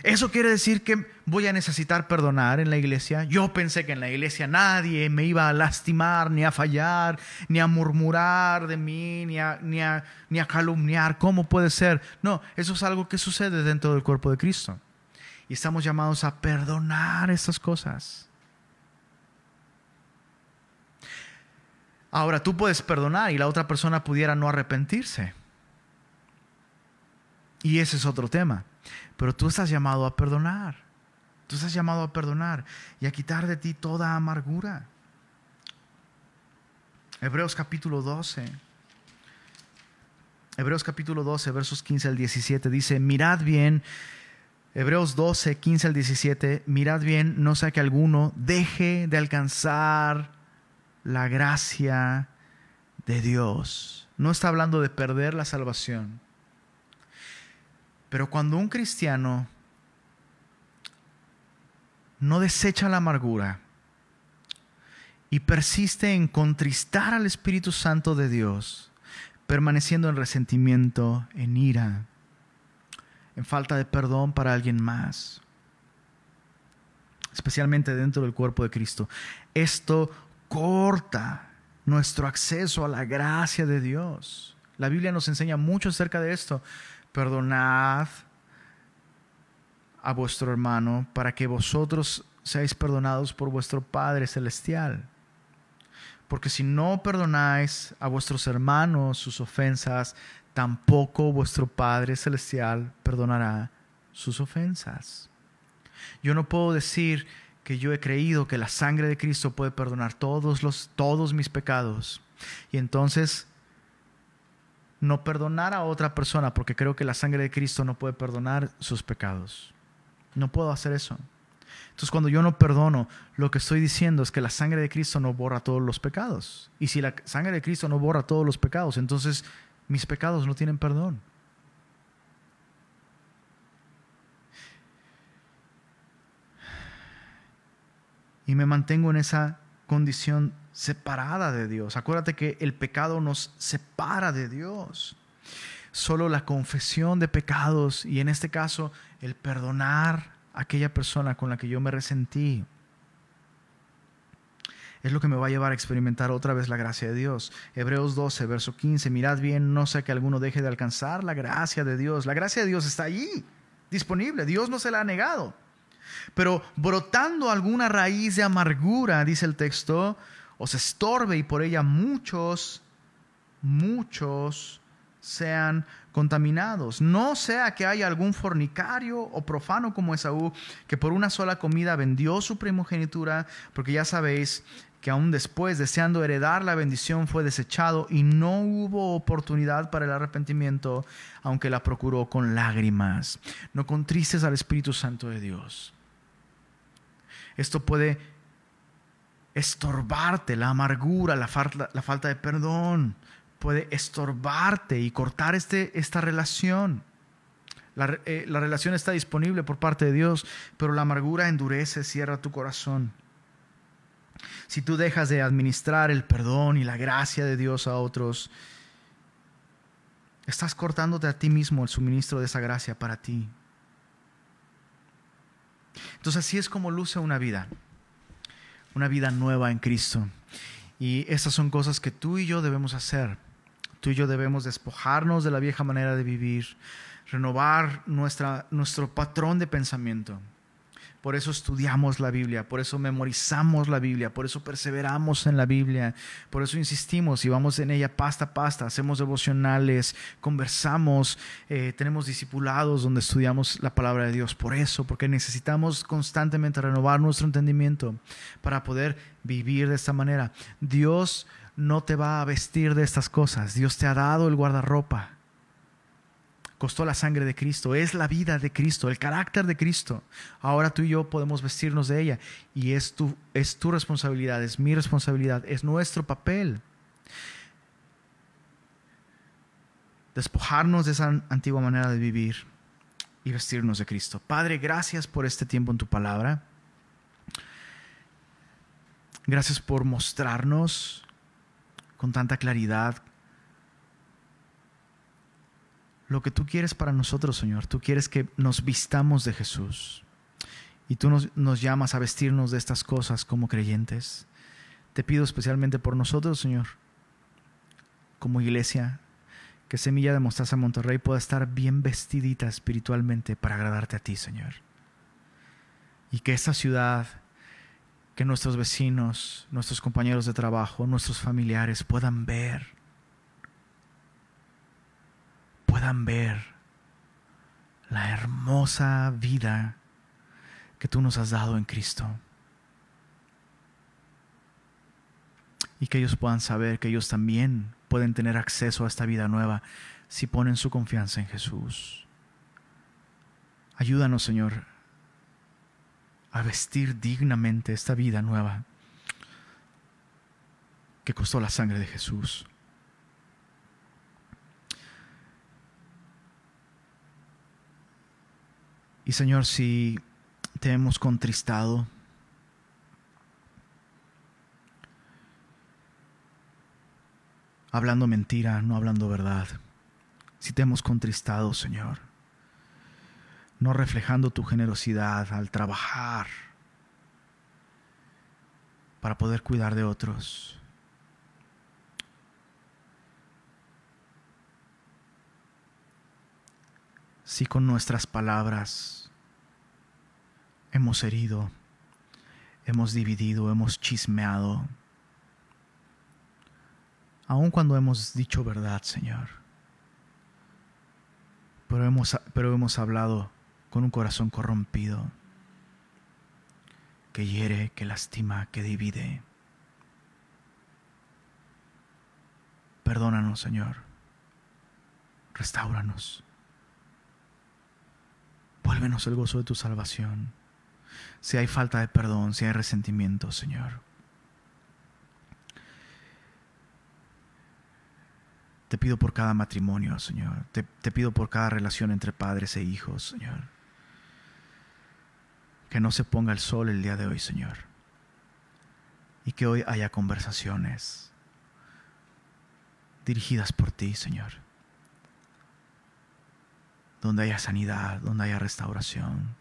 ¿Eso quiere decir que voy a necesitar perdonar en la iglesia? Yo pensé que en la iglesia nadie me iba a lastimar, ni a fallar, ni a murmurar de mí, ni a, ni a, ni a calumniar. ¿Cómo puede ser? No, eso es algo que sucede dentro del cuerpo de Cristo. Y estamos llamados a perdonar esas cosas. Ahora tú puedes perdonar y la otra persona pudiera no arrepentirse. Y ese es otro tema. Pero tú estás llamado a perdonar. Tú estás llamado a perdonar y a quitar de ti toda amargura. Hebreos capítulo 12. Hebreos capítulo 12, versos 15 al 17 dice, mirad bien, Hebreos 12, 15 al 17, mirad bien, no sea que alguno deje de alcanzar la gracia de Dios. No está hablando de perder la salvación. Pero cuando un cristiano no desecha la amargura y persiste en contristar al Espíritu Santo de Dios, permaneciendo en resentimiento, en ira, en falta de perdón para alguien más, especialmente dentro del cuerpo de Cristo, esto corta nuestro acceso a la gracia de Dios. La Biblia nos enseña mucho acerca de esto. Perdonad a vuestro hermano para que vosotros seáis perdonados por vuestro Padre Celestial. Porque si no perdonáis a vuestros hermanos sus ofensas, tampoco vuestro Padre Celestial perdonará sus ofensas. Yo no puedo decir que yo he creído que la sangre de Cristo puede perdonar todos, los, todos mis pecados. Y entonces no perdonar a otra persona porque creo que la sangre de Cristo no puede perdonar sus pecados. No puedo hacer eso. Entonces cuando yo no perdono, lo que estoy diciendo es que la sangre de Cristo no borra todos los pecados. Y si la sangre de Cristo no borra todos los pecados, entonces mis pecados no tienen perdón. y me mantengo en esa condición separada de Dios. Acuérdate que el pecado nos separa de Dios. Solo la confesión de pecados y en este caso el perdonar a aquella persona con la que yo me resentí es lo que me va a llevar a experimentar otra vez la gracia de Dios. Hebreos 12, verso 15, mirad bien, no sea que alguno deje de alcanzar la gracia de Dios. La gracia de Dios está allí, disponible, Dios no se la ha negado. Pero brotando alguna raíz de amargura, dice el texto, os estorbe y por ella muchos, muchos sean contaminados. No sea que haya algún fornicario o profano como Esaú, que por una sola comida vendió su primogenitura, porque ya sabéis que aún después, deseando heredar la bendición, fue desechado y no hubo oportunidad para el arrepentimiento, aunque la procuró con lágrimas. No contristes al Espíritu Santo de Dios. Esto puede estorbarte, la amargura, la falta, de perdón, puede estorbarte y cortar este, esta relación. La, eh, la, relación está disponible por parte de Dios, pero la amargura endurece, cierra tu corazón. si tú dejas de administrar el perdón y la gracia de Dios a otros, estás cortándote a ti mismo el suministro de esa gracia para ti. Entonces así es como luce una vida, una vida nueva en Cristo. Y esas son cosas que tú y yo debemos hacer. Tú y yo debemos despojarnos de la vieja manera de vivir, renovar nuestra, nuestro patrón de pensamiento. Por eso estudiamos la Biblia, por eso memorizamos la Biblia, por eso perseveramos en la Biblia, por eso insistimos y vamos en ella pasta a pasta, hacemos devocionales, conversamos, eh, tenemos discipulados donde estudiamos la palabra de Dios. Por eso, porque necesitamos constantemente renovar nuestro entendimiento para poder vivir de esta manera. Dios no te va a vestir de estas cosas, Dios te ha dado el guardarropa costó la sangre de Cristo, es la vida de Cristo, el carácter de Cristo. Ahora tú y yo podemos vestirnos de ella y es tu, es tu responsabilidad, es mi responsabilidad, es nuestro papel. Despojarnos de esa antigua manera de vivir y vestirnos de Cristo. Padre, gracias por este tiempo en tu palabra. Gracias por mostrarnos con tanta claridad lo que tú quieres para nosotros, Señor. Tú quieres que nos vistamos de Jesús. Y tú nos, nos, llamas a vestirnos de estas cosas como creyentes. Te pido especialmente por nosotros, Señor, como iglesia, que Semilla de Mostaza Monterrey pueda estar bien vestidita espiritualmente para agradarte a ti, Señor. Y que esta ciudad, que nuestros vecinos, nuestros compañeros de trabajo, nuestros familiares puedan ver puedan ver la hermosa vida que tú nos has dado en Cristo. Y que ellos puedan saber que ellos también pueden tener acceso a esta vida nueva si ponen su confianza en Jesús. Ayúdanos, Señor, a vestir dignamente esta vida nueva que costó la sangre de Jesús. Y Señor, si te hemos contristado, hablando mentira, no hablando verdad, si te hemos contristado, Señor, no reflejando tu generosidad al trabajar para poder cuidar de otros. Si con nuestras palabras hemos herido, hemos dividido, hemos chismeado, aun cuando hemos dicho verdad, Señor. Pero hemos, pero hemos hablado con un corazón corrompido, que hiere, que lastima, que divide. Perdónanos, Señor. Restauranos. Vuélvenos el gozo de tu salvación si hay falta de perdón, si hay resentimiento, Señor. Te pido por cada matrimonio, Señor. Te, te, pido por cada relación entre padres e hijos, Señor. Que no se ponga el sol el día de hoy, Señor. Y que hoy haya conversaciones dirigidas por ti, Señor. Donde haya sanidad, donde haya restauración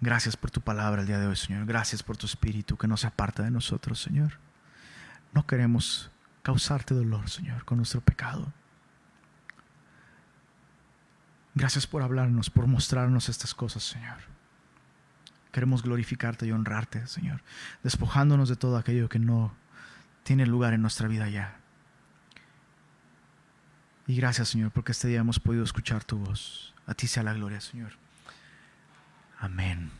Gracias por tu palabra el día de hoy, Señor. Gracias por tu espíritu que no se aparta de nosotros, Señor. No queremos causarte dolor, Señor, con nuestro pecado. Gracias por hablarnos, por mostrarnos estas cosas, Señor. Queremos glorificarte y honrarte, Señor, despojándonos de todo aquello que no tiene lugar en nuestra vida ya. Y gracias, Señor, porque este día hemos podido escuchar tu voz. A ti sea la gloria, Señor. Amén.